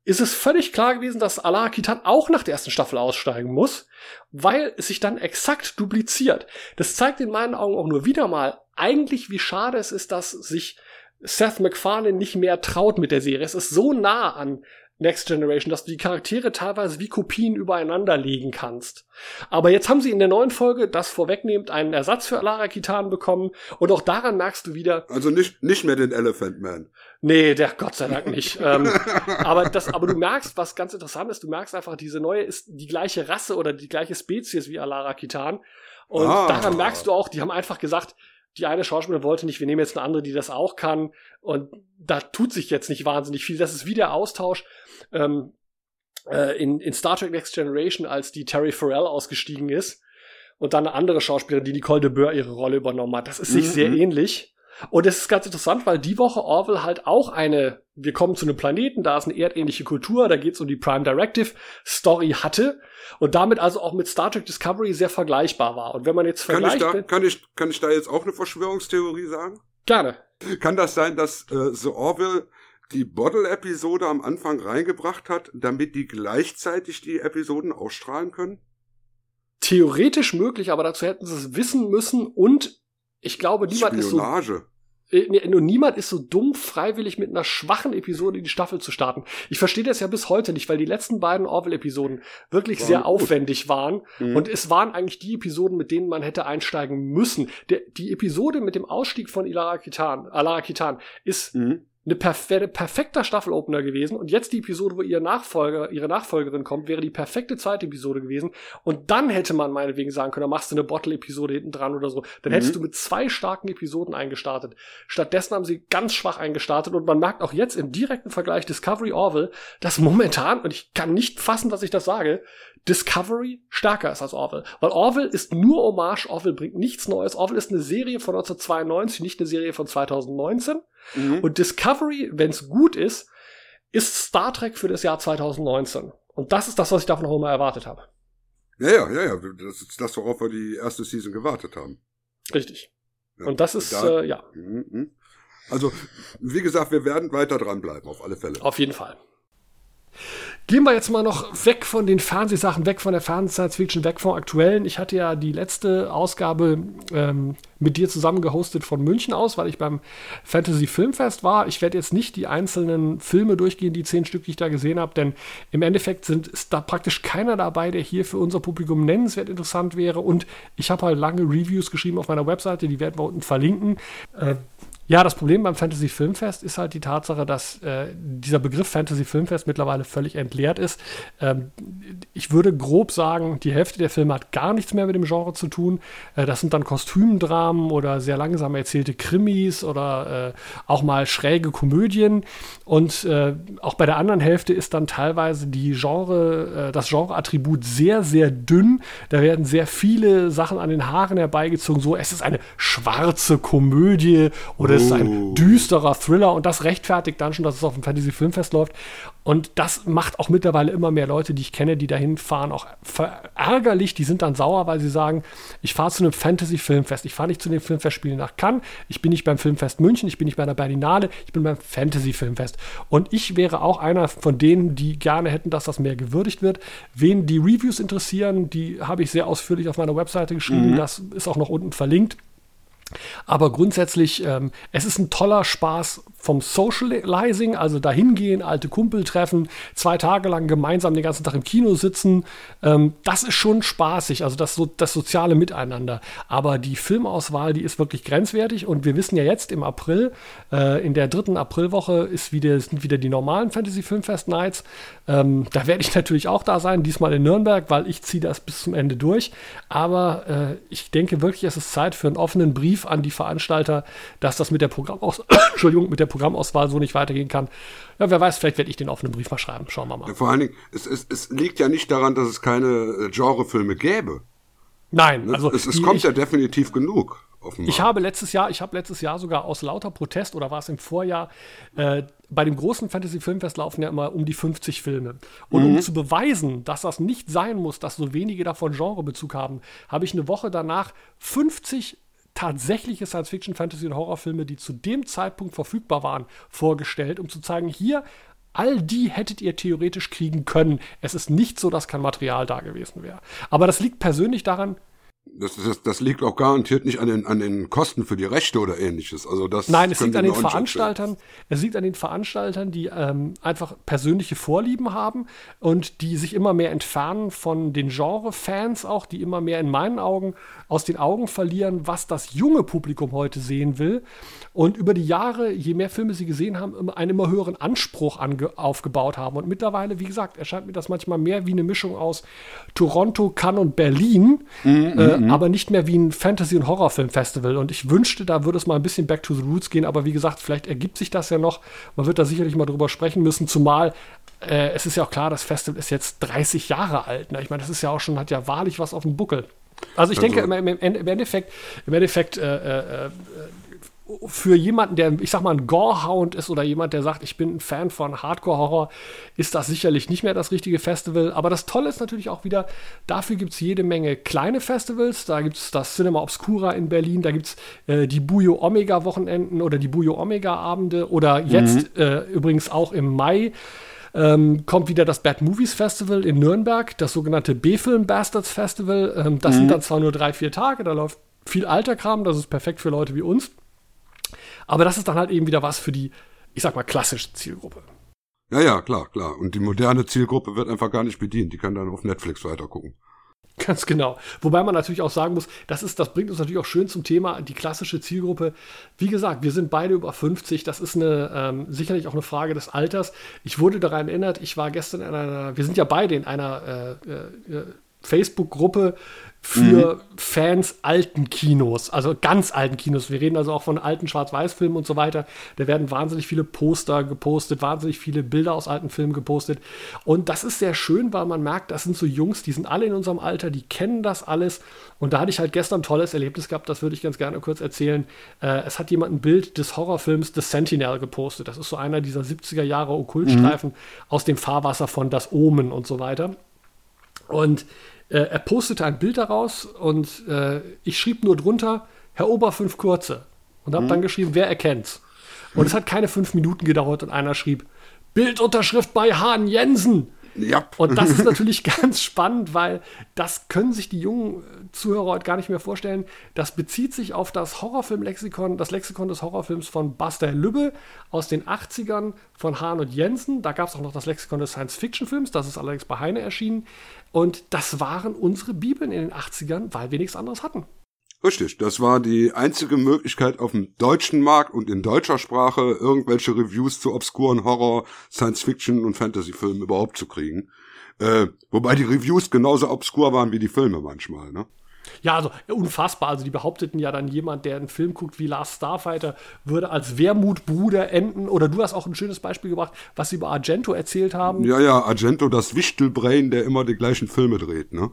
ist es völlig klar gewesen, dass Alara Kitan auch nach der ersten Staffel aussteigen muss, weil es sich dann exakt dupliziert. Das zeigt in meinen Augen auch nur wieder mal eigentlich, wie schade es ist, dass sich Seth MacFarlane nicht mehr traut mit der Serie. Es ist so nah an Next Generation, dass du die Charaktere teilweise wie Kopien übereinander legen kannst. Aber jetzt haben sie in der neuen Folge, das vorwegnehmend, einen Ersatz für Alara Kitan bekommen und auch daran merkst du wieder. Also nicht, nicht mehr den Elephant Man. Nee, der Gott sei Dank nicht. ähm, aber das, aber du merkst, was ganz interessant ist, du merkst einfach, diese neue ist die gleiche Rasse oder die gleiche Spezies wie Alara Kitan. Und ah. daran merkst du auch, die haben einfach gesagt, die eine Schauspielerin wollte nicht, wir nehmen jetzt eine andere, die das auch kann. Und da tut sich jetzt nicht wahnsinnig viel. Das ist wie der Austausch ähm, äh, in, in Star Trek Next Generation, als die Terry Farrell ausgestiegen ist. Und dann eine andere Schauspielerin, die Nicole de Boer ihre Rolle übernommen hat. Das ist sich mhm. sehr ähnlich. Und es ist ganz interessant, weil die Woche Orwell halt auch eine, wir kommen zu einem Planeten, da ist eine erdähnliche Kultur, da geht es um die Prime Directive Story hatte und damit also auch mit Star Trek Discovery sehr vergleichbar war. Und wenn man jetzt kann vergleicht... Ich da, kann, ich, kann ich da jetzt auch eine Verschwörungstheorie sagen? Gerne. Kann das sein, dass äh, The Orville die Bottle-Episode am Anfang reingebracht hat, damit die gleichzeitig die Episoden ausstrahlen können? Theoretisch möglich, aber dazu hätten sie es wissen müssen und ich glaube, niemand Spionage. ist so. Äh, nur niemand ist so dumm, freiwillig mit einer schwachen Episode in die Staffel zu starten. Ich verstehe das ja bis heute nicht, weil die letzten beiden Orville-Episoden wirklich war sehr gut. aufwendig waren. Mhm. Und es waren eigentlich die Episoden, mit denen man hätte einsteigen müssen. Der, die Episode mit dem Ausstieg von Ilara Kitan, Alara Kitan ist mhm eine perf wäre perfekter Staffelopener gewesen und jetzt die Episode, wo ihr Nachfolger, ihre Nachfolgerin kommt, wäre die perfekte zweite Episode gewesen und dann hätte man meinetwegen sagen können, da machst du eine Bottle-Episode hinten dran oder so. Dann mhm. hättest du mit zwei starken Episoden eingestartet. Stattdessen haben sie ganz schwach eingestartet und man merkt auch jetzt im direkten Vergleich Discovery Orville, dass momentan, und ich kann nicht fassen, dass ich das sage, Discovery stärker ist als Orville. Weil Orville ist nur Hommage, Orville bringt nichts Neues. Orville ist eine Serie von 1992, nicht eine Serie von 2019. Mhm. Und Discovery, wenn es gut ist, ist Star Trek für das Jahr 2019. Und das ist das, was ich davon auch immer erwartet habe. Ja, ja, ja, ja. Das ist das, worauf wir die erste Season gewartet haben. Richtig. Ja, und das ist, da, äh, ja. Mhm, mhm. Also, wie gesagt, wir werden weiter dranbleiben, auf alle Fälle. Auf jeden Fall. Gehen wir jetzt mal noch weg von den Fernsehsachen, weg von der Fernseh-Science-Fiction, weg vom Aktuellen. Ich hatte ja die letzte Ausgabe ähm, mit dir zusammen gehostet von München aus, weil ich beim Fantasy Filmfest war. Ich werde jetzt nicht die einzelnen Filme durchgehen, die zehn Stück, die ich da gesehen habe, denn im Endeffekt sind, ist da praktisch keiner dabei, der hier für unser Publikum nennenswert interessant wäre. Und ich habe halt lange Reviews geschrieben auf meiner Webseite, die werden wir unten verlinken. Äh, ja, das Problem beim Fantasy Filmfest ist halt die Tatsache, dass äh, dieser Begriff Fantasy Filmfest mittlerweile völlig entleert ist. Ähm, ich würde grob sagen, die Hälfte der Filme hat gar nichts mehr mit dem Genre zu tun. Äh, das sind dann Kostümdramen oder sehr langsam erzählte Krimis oder äh, auch mal schräge Komödien. Und äh, auch bei der anderen Hälfte ist dann teilweise die Genre, äh, das Genreattribut sehr, sehr dünn. Da werden sehr viele Sachen an den Haaren herbeigezogen. So, es ist eine schwarze Komödie oder ist ein oh. düsterer Thriller und das rechtfertigt dann schon, dass es auf dem Fantasy Filmfest läuft. Und das macht auch mittlerweile immer mehr Leute, die ich kenne, die dahin fahren, auch ärgerlich. Die sind dann sauer, weil sie sagen, ich fahre zu einem Fantasy Filmfest. Ich fahre nicht zu den Filmfestspielen nach Cannes. Ich bin nicht beim Filmfest München. Ich bin nicht bei der Berlinale. Ich bin beim Fantasy Filmfest. Und ich wäre auch einer von denen, die gerne hätten, dass das mehr gewürdigt wird. Wen die Reviews interessieren, die habe ich sehr ausführlich auf meiner Webseite geschrieben. Mhm. Das ist auch noch unten verlinkt. Aber grundsätzlich, ähm, es ist ein toller Spaß vom Socializing, also dahin gehen, alte Kumpel treffen, zwei Tage lang gemeinsam den ganzen Tag im Kino sitzen. Ähm, das ist schon spaßig, also das, so, das soziale Miteinander. Aber die Filmauswahl, die ist wirklich grenzwertig und wir wissen ja jetzt im April, äh, in der dritten Aprilwoche ist wieder, sind wieder die normalen Fantasy Filmfest Nights. Ähm, da werde ich natürlich auch da sein, diesmal in Nürnberg, weil ich ziehe das bis zum Ende durch. Aber äh, ich denke wirklich, es ist Zeit für einen offenen Brief an die Veranstalter, dass das mit der Programmaus Entschuldigung, mit der Programmauswahl so nicht weitergehen kann. Ja, wer weiß, vielleicht werde ich den offenen Brief mal schreiben. Schauen wir mal. Vor allen Dingen, es, es, es liegt ja nicht daran, dass es keine äh, Genrefilme gäbe. Nein, ne? also es, es kommt ich, ja definitiv genug. Offenbar. Ich habe letztes Jahr, ich habe letztes Jahr sogar aus lauter Protest oder war es im Vorjahr, äh, bei dem großen Fantasy Filmfest laufen ja immer um die 50 Filme. Und mhm. um zu beweisen, dass das nicht sein muss, dass so wenige davon Genrebezug haben, habe ich eine Woche danach 50 tatsächliche Science-Fiction, Fantasy und Horrorfilme, die zu dem Zeitpunkt verfügbar waren, vorgestellt, um zu zeigen, hier All die hättet ihr theoretisch kriegen können. Es ist nicht so, dass kein Material da gewesen wäre. Aber das liegt persönlich daran, das, das, das liegt auch garantiert nicht an den, an den Kosten für die Rechte oder ähnliches. Also das Nein, es liegt an den Veranstaltern. Es liegt an den Veranstaltern, die ähm, einfach persönliche Vorlieben haben und die sich immer mehr entfernen von den Genre-Fans auch, die immer mehr in meinen Augen aus den Augen verlieren, was das junge Publikum heute sehen will. Und über die Jahre, je mehr Filme sie gesehen haben, einen immer höheren Anspruch aufgebaut haben. Und mittlerweile, wie gesagt, erscheint mir das manchmal mehr wie eine Mischung aus Toronto, Cannes und Berlin. Mhm, äh, mhm. aber nicht mehr wie ein Fantasy- und Horrorfilm-Festival. Und ich wünschte, da würde es mal ein bisschen back to the roots gehen, aber wie gesagt, vielleicht ergibt sich das ja noch. Man wird da sicherlich mal drüber sprechen müssen, zumal äh, es ist ja auch klar, das Festival ist jetzt 30 Jahre alt. Ne? Ich meine, das ist ja auch schon, hat ja wahrlich was auf dem Buckel. Also ich also, denke, im, im, im Endeffekt, im Endeffekt äh, äh, für jemanden, der, ich sag mal, ein Gorehound ist oder jemand, der sagt, ich bin ein Fan von Hardcore-Horror, ist das sicherlich nicht mehr das richtige Festival. Aber das Tolle ist natürlich auch wieder, dafür gibt es jede Menge kleine Festivals. Da gibt es das Cinema Obscura in Berlin, da gibt es äh, die Bujo Omega-Wochenenden oder die Bujo Omega-Abende oder jetzt mhm. äh, übrigens auch im Mai. Ähm, kommt wieder das Bad Movies Festival in Nürnberg, das sogenannte B-Film Bastards Festival. Ähm, das mhm. sind dann zwar nur drei, vier Tage, da läuft viel alter Kram, das ist perfekt für Leute wie uns. Aber das ist dann halt eben wieder was für die, ich sag mal, klassische Zielgruppe. Ja, ja, klar, klar. Und die moderne Zielgruppe wird einfach gar nicht bedient. Die kann dann auf Netflix weitergucken. Ganz genau. Wobei man natürlich auch sagen muss, das ist, das bringt uns natürlich auch schön zum Thema die klassische Zielgruppe. Wie gesagt, wir sind beide über 50. Das ist eine ähm, sicherlich auch eine Frage des Alters. Ich wurde daran erinnert, ich war gestern in einer, wir sind ja beide in einer äh, äh, Facebook-Gruppe für mhm. Fans alten Kinos, also ganz alten Kinos. Wir reden also auch von alten Schwarz-Weiß-Filmen und so weiter. Da werden wahnsinnig viele Poster gepostet, wahnsinnig viele Bilder aus alten Filmen gepostet. Und das ist sehr schön, weil man merkt, das sind so Jungs, die sind alle in unserem Alter, die kennen das alles. Und da hatte ich halt gestern ein tolles Erlebnis gehabt, das würde ich ganz gerne kurz erzählen. Äh, es hat jemand ein Bild des Horrorfilms The Sentinel gepostet. Das ist so einer dieser 70er Jahre Okkultstreifen mhm. aus dem Fahrwasser von Das Omen und so weiter. Und äh, er postete ein Bild daraus und äh, ich schrieb nur drunter, Herr Ober, fünf kurze. Und habe mhm. dann geschrieben, wer erkennt's? Und es hat keine fünf Minuten gedauert und einer schrieb, Bildunterschrift bei Hahn Jensen. Ja. Und das ist natürlich ganz spannend, weil das können sich die jungen Zuhörer heute gar nicht mehr vorstellen. Das bezieht sich auf das Horrorfilm-Lexikon, das Lexikon des Horrorfilms von Buster Lübbe aus den 80ern von Hahn und Jensen. Da gab es auch noch das Lexikon des Science-Fiction-Films, das ist allerdings bei Heine erschienen. Und das waren unsere Bibeln in den 80ern, weil wir nichts anderes hatten. Richtig, das war die einzige Möglichkeit auf dem deutschen Markt und in deutscher Sprache irgendwelche Reviews zu obskuren Horror, Science-Fiction und Fantasy-Filmen überhaupt zu kriegen. Äh, wobei die Reviews genauso obskur waren wie die Filme manchmal, ne? Ja, also unfassbar. Also die behaupteten ja dann jemand, der einen Film guckt wie Last Starfighter, würde als Wermutbruder enden. Oder du hast auch ein schönes Beispiel gebracht, was sie über Argento erzählt haben. Ja, ja, Argento, das Wichtelbrain, der immer die gleichen Filme dreht. Ne?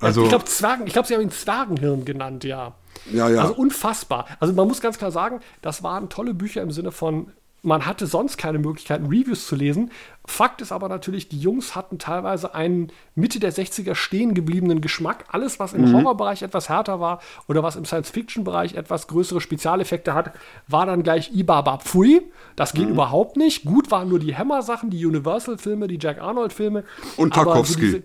Also ja, ich glaube Zwergen, ich glaube, sie haben ihn Zwergenhirn genannt, ja. Ja, ja. Also unfassbar. Also man muss ganz klar sagen, das waren tolle Bücher im Sinne von man hatte sonst keine Möglichkeiten, Reviews zu lesen. Fakt ist aber natürlich, die Jungs hatten teilweise einen Mitte der 60er stehen gebliebenen Geschmack. Alles, was im mhm. Horrorbereich etwas härter war oder was im Science-Fiction-Bereich etwas größere Spezialeffekte hat, war dann gleich Ibaba Pfui. Das geht mhm. überhaupt nicht. Gut waren nur die Hammer-Sachen, die Universal-Filme, die Jack Arnold-Filme. Und Tarkovsky.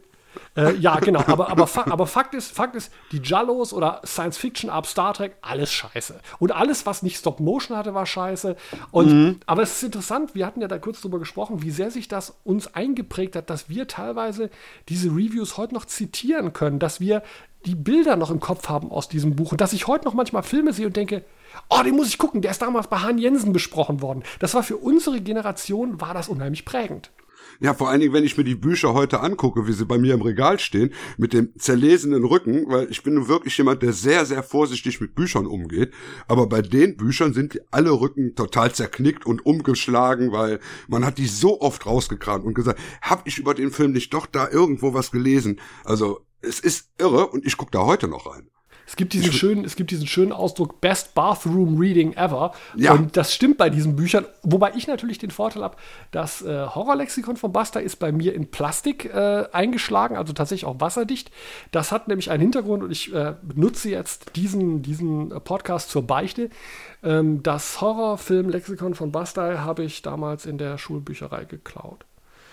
Äh, ja, genau. Aber, aber, aber Fakt, ist, Fakt ist, die Jallos oder Science Fiction ab Star Trek, alles scheiße. Und alles, was nicht Stop Motion hatte, war scheiße. Und, mhm. Aber es ist interessant, wir hatten ja da kurz drüber gesprochen, wie sehr sich das uns eingeprägt hat, dass wir teilweise diese Reviews heute noch zitieren können, dass wir die Bilder noch im Kopf haben aus diesem Buch und dass ich heute noch manchmal Filme sehe und denke, oh, den muss ich gucken, der ist damals bei Han Jensen besprochen worden. Das war für unsere Generation, war das unheimlich prägend. Ja, vor allen Dingen, wenn ich mir die Bücher heute angucke, wie sie bei mir im Regal stehen, mit dem zerlesenen Rücken, weil ich bin nun wirklich jemand, der sehr, sehr vorsichtig mit Büchern umgeht. Aber bei den Büchern sind alle Rücken total zerknickt und umgeschlagen, weil man hat die so oft rausgekramt und gesagt, hab ich über den Film nicht doch da irgendwo was gelesen? Also, es ist irre und ich gucke da heute noch rein. Es gibt diesen schönen, es gibt diesen schönen Ausdruck Best Bathroom Reading Ever. Ja. Und das stimmt bei diesen Büchern. Wobei ich natürlich den Vorteil habe, das äh, Horrorlexikon von Buster ist bei mir in Plastik äh, eingeschlagen, also tatsächlich auch wasserdicht. Das hat nämlich einen Hintergrund und ich äh, nutze jetzt diesen, diesen Podcast zur Beichte. Ähm, das Horrorfilm-Lexikon von Buster habe ich damals in der Schulbücherei geklaut.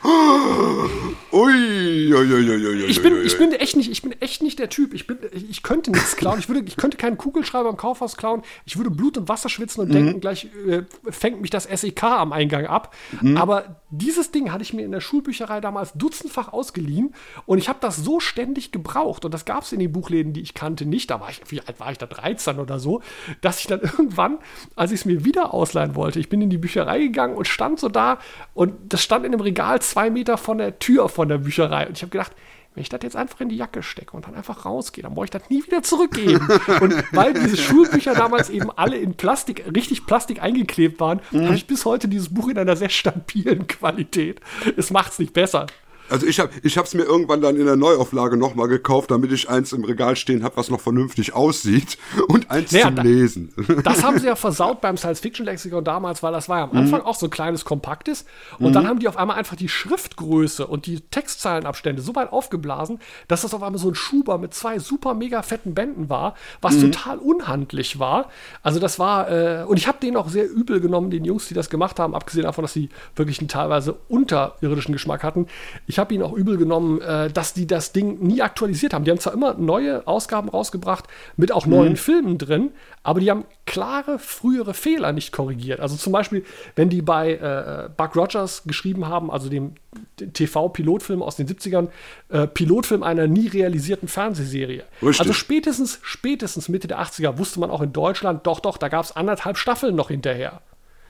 Ui, ui, ui, Ich bin, ich bin echt nicht, ich bin echt nicht der Typ. Ich bin, ich könnte nichts klauen. Ich würde, ich könnte keinen Kugelschreiber im Kaufhaus klauen. Ich würde Blut und Wasser schwitzen und Mhm. denken, gleich äh, fängt mich das SEK am Eingang ab. Mhm. Aber dieses Ding hatte ich mir in der Schulbücherei damals dutzendfach ausgeliehen und ich habe das so ständig gebraucht und das gab es in den Buchläden, die ich kannte, nicht. Da war ich, wie alt war ich da, 13 oder so, dass ich dann irgendwann, als ich es mir wieder ausleihen wollte, ich bin in die Bücherei gegangen und stand so da und das stand in einem Regal zwei Meter von der Tür von der Bücherei. Und ich habe gedacht, wenn ich das jetzt einfach in die Jacke stecke und dann einfach rausgehe, dann brauche ich das nie wieder zurückgeben. und weil diese Schulbücher damals eben alle in Plastik, richtig Plastik eingeklebt waren, Mhm. habe ich bis heute dieses Buch in einer sehr stabilen Qualität. Es macht es nicht besser. Also ich habe ich hab's mir irgendwann dann in der Neuauflage nochmal gekauft, damit ich eins im Regal stehen habe, was noch vernünftig aussieht und eins Naja, zum da- Lesen. Das haben sie ja versaut beim Science-Fiction-Lexikon damals, weil das war ja am Mhm. Anfang auch so ein kleines Kompaktes. Und Mhm. dann haben die auf einmal einfach die Schriftgröße und die Textzeilenabstände so weit aufgeblasen, dass das auf einmal so ein Schuber mit zwei super mega fetten Bänden war, was Mhm. total unhandlich war. Also das war, äh, und ich habe den auch sehr übel genommen, den Jungs, die das gemacht haben, abgesehen davon, dass sie wirklich einen teilweise unterirdischen Geschmack hatten. Ich habe ihnen auch übel genommen, äh, dass die das Ding nie aktualisiert haben. Die haben zwar immer neue Ausgaben rausgebracht mit auch neuen Mhm. Filmen drin, aber die haben klare frühere Fehler nicht korrigiert. Also zum Beispiel, wenn die bei äh, Buck Rogers geschrieben haben, also dem, dem TV-Pilotfilm aus den 70ern, äh, Pilotfilm einer nie realisierten Fernsehserie. Richtig. Also spätestens, spätestens Mitte der 80er wusste man auch in Deutschland, doch, doch, da gab es anderthalb Staffeln noch hinterher.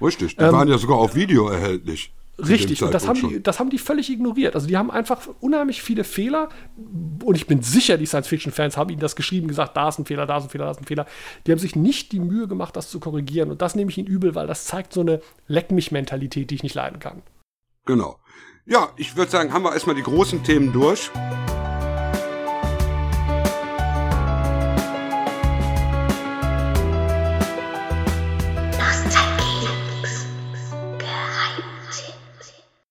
Richtig, die Ähm, waren ja sogar auf Video erhältlich. Richtig, und das haben, die, das haben die völlig ignoriert. Also die haben einfach unheimlich viele Fehler und ich bin sicher, die Science-Fiction-Fans haben ihnen das geschrieben, gesagt, da ist ein Fehler, da ist ein Fehler, da ist ein Fehler. Die haben sich nicht die Mühe gemacht, das zu korrigieren und das nehme ich ihnen übel, weil das zeigt so eine Leck-mich-Mentalität, die ich nicht leiden kann. Genau. Ja, ich würde sagen, haben wir erstmal die großen Themen durch.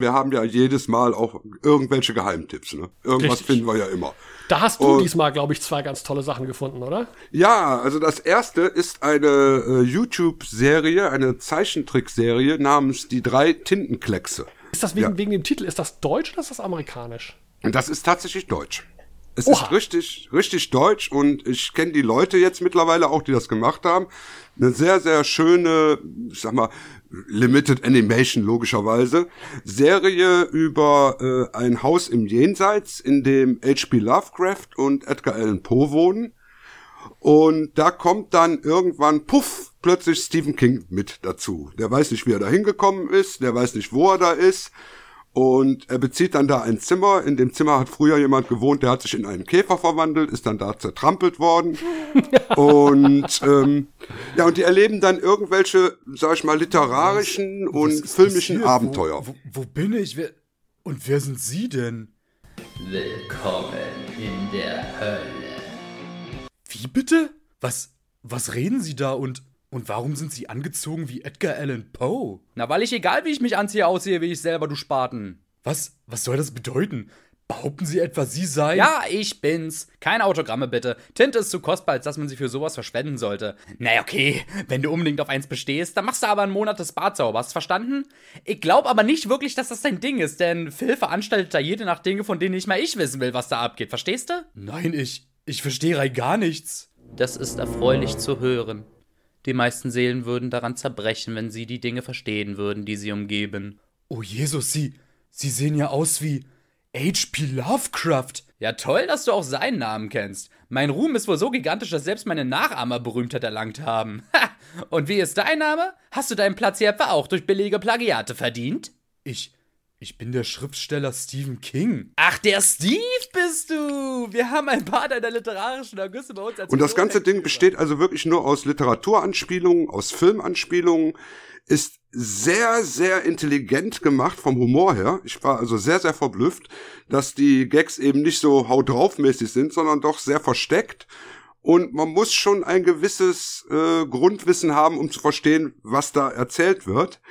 Wir haben ja jedes Mal auch irgendwelche Geheimtipps. Ne? Irgendwas Richtig. finden wir ja immer. Da hast du Und- diesmal, glaube ich, zwei ganz tolle Sachen gefunden, oder? Ja, also das erste ist eine äh, YouTube-Serie, eine Zeichentrickserie namens Die drei Tintenkleckse. Ist das wegen, Ja. wegen dem Titel, ist das deutsch oder ist das amerikanisch? Das ist tatsächlich deutsch. Es Oha. ist richtig, richtig deutsch und ich kenne die Leute jetzt mittlerweile auch, die das gemacht haben. Eine sehr, sehr schöne, ich sag mal, Limited Animation logischerweise. Serie über äh, ein Haus im Jenseits, in dem H.P. Lovecraft und Edgar Allan Poe wohnen. Und da kommt dann irgendwann, puff, plötzlich Stephen King mit dazu. Der weiß nicht, wie er da hingekommen ist, der weiß nicht, wo er da ist. Und er bezieht dann da ein Zimmer. In dem Zimmer hat früher jemand gewohnt, der hat sich in einen Käfer verwandelt, ist dann da zertrampelt worden. und ähm, ja, und die erleben dann irgendwelche, sag ich mal, literarischen Was und filmischen passiert? Abenteuer. Wo, wo, wo bin ich? Wer, und wer sind Sie denn? Willkommen in der Hölle. Wie bitte? Was, was reden Sie da und, und warum sind Sie angezogen wie Edgar Allan Poe? Na, weil ich egal wie ich mich anziehe, aussehe wie ich selber, du Spaten. Was, was soll das bedeuten? Behaupten Sie etwa, Sie seien. Ja, ich bin's. Keine Autogramme bitte. Tinte ist zu kostbar, als dass man sie für sowas verschwenden sollte. Na okay, wenn du unbedingt auf eins bestehst, dann machst du aber einen Monat des Barzaubers, verstanden? Ich glaube aber nicht wirklich, dass das dein Ding ist, denn Phil veranstaltet da jede Nacht Dinge, von denen nicht mal ich wissen will, was da abgeht, verstehst du? Nein, ich, ich verstehe rein gar nichts. Das ist erfreulich zu hören. Die meisten Seelen würden daran zerbrechen, wenn sie die Dinge verstehen würden, die sie umgeben. Oh Jesus, Sie, Sie sehen ja aus wie H.P. Lovecraft. Ja, toll, dass du auch seinen Namen kennst. Mein Ruhm ist wohl so gigantisch, dass selbst meine Nachahmer Berühmtheit erlangt haben. Ha! Und wie ist dein Name? Hast du deinen Platz hier etwa auch durch billige Plagiate verdient? Ich, ich bin der Schriftsteller Stephen King. Ach, der Steve bist du! Wir haben ein paar deiner literarischen Ergüsse bei uns als Und das ganze Ding besteht also wirklich nur aus Literaturanspielungen, aus Filmanspielungen, ist sehr, sehr intelligent gemacht vom Humor her. Ich war also sehr, sehr verblüfft, dass die Gags eben nicht so haut drauf mäßig sind, sondern doch sehr versteckt. Und man muss schon ein gewisses äh, Grundwissen haben, um zu verstehen, was da erzählt wird.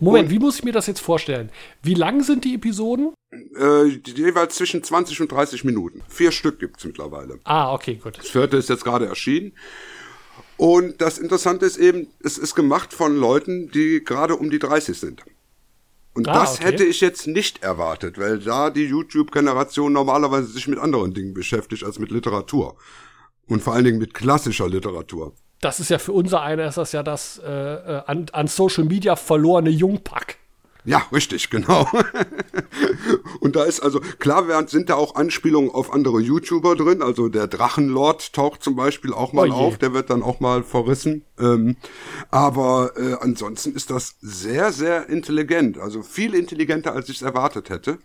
Moment, und, wie muss ich mir das jetzt vorstellen? Wie lang sind die Episoden? Äh, jeweils zwischen 20 und 30 Minuten. Vier Stück gibt's mittlerweile. Ah, okay, gut. Das vierte ist jetzt gerade erschienen. Und das Interessante ist eben, es ist gemacht von Leuten, die gerade um die 30 sind. Und ah, das okay. hätte ich jetzt nicht erwartet, weil da die YouTube-Generation normalerweise sich mit anderen Dingen beschäftigt als mit Literatur. Und vor allen Dingen mit klassischer Literatur. Das ist ja für unser eine, ist das ja das äh, äh an, an Social Media verlorene Jungpack. Ja, richtig, genau. und da ist also, klar sind da auch Anspielungen auf andere YouTuber drin. Also der Drachenlord taucht zum Beispiel auch mal oh auf, der wird dann auch mal verrissen. Ähm, aber äh, ansonsten ist das sehr, sehr intelligent. Also viel intelligenter, als ich es erwartet hätte.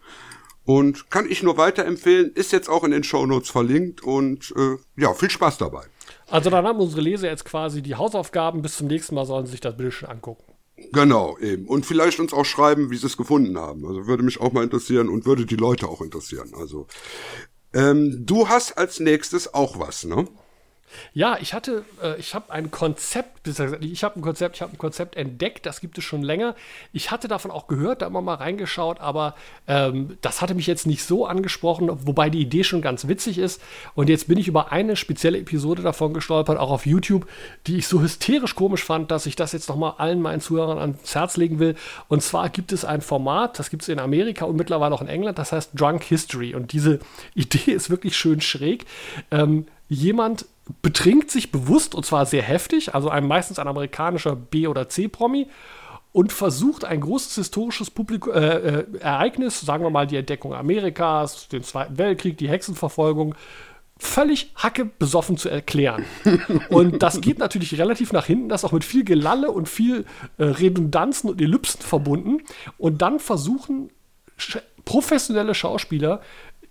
Und kann ich nur weiterempfehlen, ist jetzt auch in den Shownotes verlinkt und äh, ja, viel Spaß dabei. Also dann haben unsere Leser jetzt quasi die Hausaufgaben. Bis zum nächsten Mal sollen sie sich das bitte schon angucken. Genau, eben. Und vielleicht uns auch schreiben, wie sie es gefunden haben. Also würde mich auch mal interessieren und würde die Leute auch interessieren. Also ähm, du hast als nächstes auch was, ne? Ja, ich hatte, äh, ich habe ein Konzept, ich habe ein Konzept, ich habe ein Konzept entdeckt, das gibt es schon länger. Ich hatte davon auch gehört, da immer mal reingeschaut, aber ähm, das hatte mich jetzt nicht so angesprochen, wobei die Idee schon ganz witzig ist. Und jetzt bin ich über eine spezielle Episode davon gestolpert, auch auf YouTube, die ich so hysterisch komisch fand, dass ich das jetzt nochmal allen meinen Zuhörern ans Herz legen will. Und zwar gibt es ein Format, das gibt es in Amerika und mittlerweile auch in England, das heißt Drunk History. Und diese Idee ist wirklich schön schräg. Ähm, jemand betrinkt sich bewusst und zwar sehr heftig, also ein, meistens ein amerikanischer B- oder C-Promi und versucht ein großes historisches Publikum, äh, äh, Ereignis, sagen wir mal die Entdeckung Amerikas, den Zweiten Weltkrieg, die Hexenverfolgung, völlig hacke besoffen zu erklären. Und das geht natürlich relativ nach hinten, das ist auch mit viel Gelalle und viel äh, Redundanzen und Ellipsen verbunden. Und dann versuchen sch professionelle Schauspieler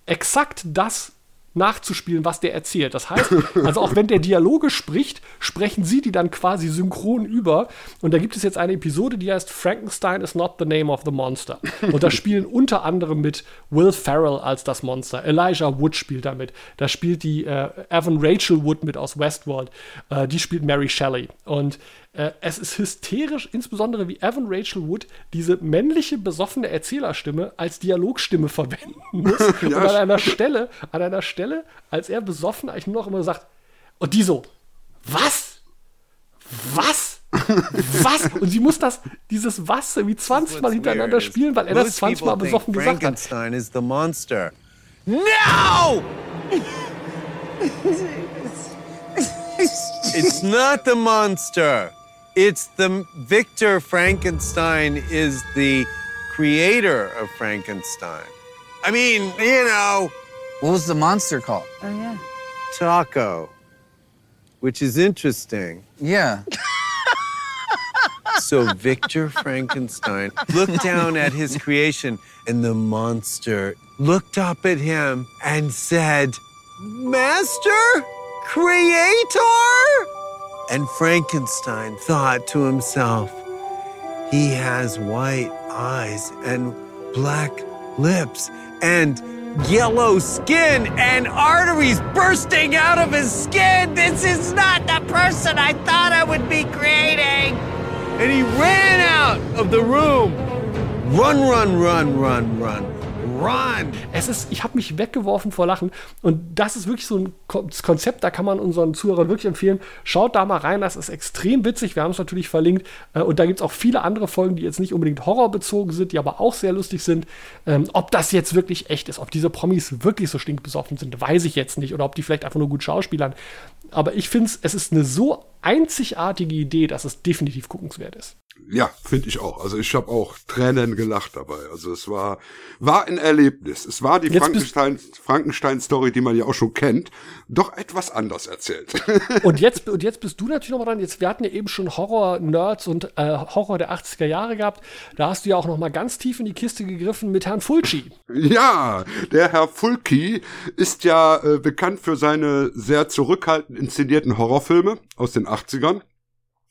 exakt das nachzuspielen, was der erzählt. Das heißt, also auch wenn der Dialoge spricht, sprechen sie die dann quasi synchron über. Und da gibt es jetzt eine Episode, die heißt Frankenstein is not the name of the monster. Und da spielen unter anderem mit Will Ferrell als das Monster. Elijah Wood spielt damit. Da spielt die äh, Evan Rachel Wood mit aus Westworld. Äh, die spielt Mary Shelley. Und äh, es ist hysterisch, insbesondere wie Evan Rachel Wood diese männliche, besoffene Erzählerstimme als Dialogstimme verwenden muss. ja, und an einer Stelle, an einer Stelle, als er besoffen eigentlich nur noch immer sagt, und die so, was? Was? was? Und sie muss das, dieses Was wie 20 Mal hintereinander spielen, weil er das 20 Mal besoffen gesagt hat. Frankenstein is the monster. No! it's not the monster. It's the Victor Frankenstein is the creator of Frankenstein. I mean, you know. What was the monster called? Oh, yeah. Taco. Which is interesting. Yeah. so Victor Frankenstein looked down at his creation, and the monster looked up at him and said, Master? Creator? And Frankenstein thought to himself, he has white eyes and black lips and yellow skin and arteries bursting out of his skin. This is not the person I thought I would be creating. And he ran out of the room. Run, run, run, run, run. Run! Es ist, ich habe mich weggeworfen vor Lachen. Und das ist wirklich so ein Konzept, da kann man unseren Zuhörern wirklich empfehlen. Schaut da mal rein, das ist extrem witzig. Wir haben es natürlich verlinkt. Äh, und da gibt es auch viele andere Folgen, die jetzt nicht unbedingt horrorbezogen sind, die aber auch sehr lustig sind. Ähm, ob das jetzt wirklich echt ist, ob diese Promis wirklich so stinkbesoffen sind, weiß ich jetzt nicht. Oder ob die vielleicht einfach nur gut schauspielern. Aber ich finde es ist eine so einzigartige Idee, dass es definitiv guckenswert ist. Ja, finde ich auch. Also ich habe auch Tränen gelacht dabei. Also es war war ein Erlebnis. Es war die Frankenstein Frankenstein Story, die man ja auch schon kennt, doch etwas anders erzählt. und jetzt und jetzt bist du natürlich noch mal dran. Jetzt wir hatten ja eben schon Horror Nerds und äh, Horror der 80er Jahre gehabt. Da hast du ja auch noch mal ganz tief in die Kiste gegriffen mit Herrn Fulci. Ja, der Herr Fulci ist ja äh, bekannt für seine sehr zurückhaltend inszenierten Horrorfilme aus den 80ern.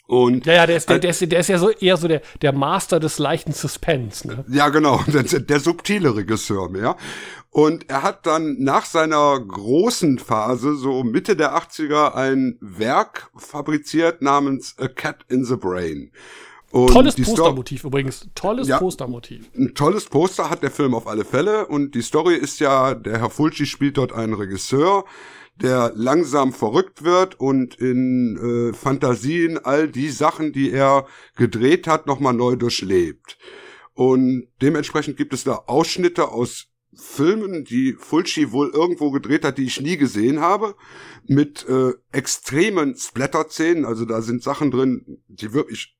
Und ja, ja, der ist, der, der, ist, der ist ja so eher so der, der Master des leichten Suspense. Ne? Ja, genau, der, der subtile Regisseur mehr. Und er hat dann nach seiner großen Phase, so Mitte der 80er, ein Werk fabriziert namens A Cat in the Brain. Und tolles Postermotiv übrigens. Tolles ja, Postermotiv. Ein tolles Poster hat der Film auf alle Fälle. Und die Story ist ja, der Herr Fulci spielt dort einen Regisseur, der langsam verrückt wird und in äh, Fantasien all die Sachen, die er gedreht hat, nochmal neu durchlebt. Und dementsprechend gibt es da Ausschnitte aus Filmen, die Fulci wohl irgendwo gedreht hat, die ich nie gesehen habe, mit äh, extremen Splatter-Szenen. Also da sind Sachen drin, die wirklich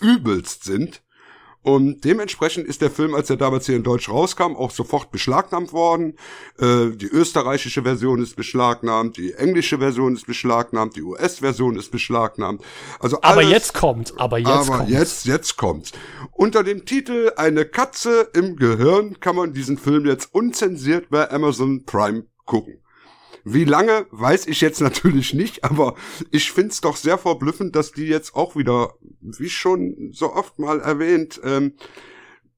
übelst sind. Und dementsprechend ist der Film, als er damals hier in Deutsch rauskam, auch sofort beschlagnahmt worden. Äh, die österreichische Version ist beschlagnahmt, die englische Version ist beschlagnahmt, die US-Version ist beschlagnahmt. Also alles, aber jetzt kommt, aber jetzt aber kommt's. jetzt, jetzt kommt's. Unter dem Titel Eine Katze im Gehirn kann man diesen Film jetzt unzensiert bei Amazon Prime gucken. Wie lange, weiß ich jetzt natürlich nicht, aber ich find's doch sehr verblüffend, dass die jetzt auch wieder, wie schon so oft mal erwähnt, ähm,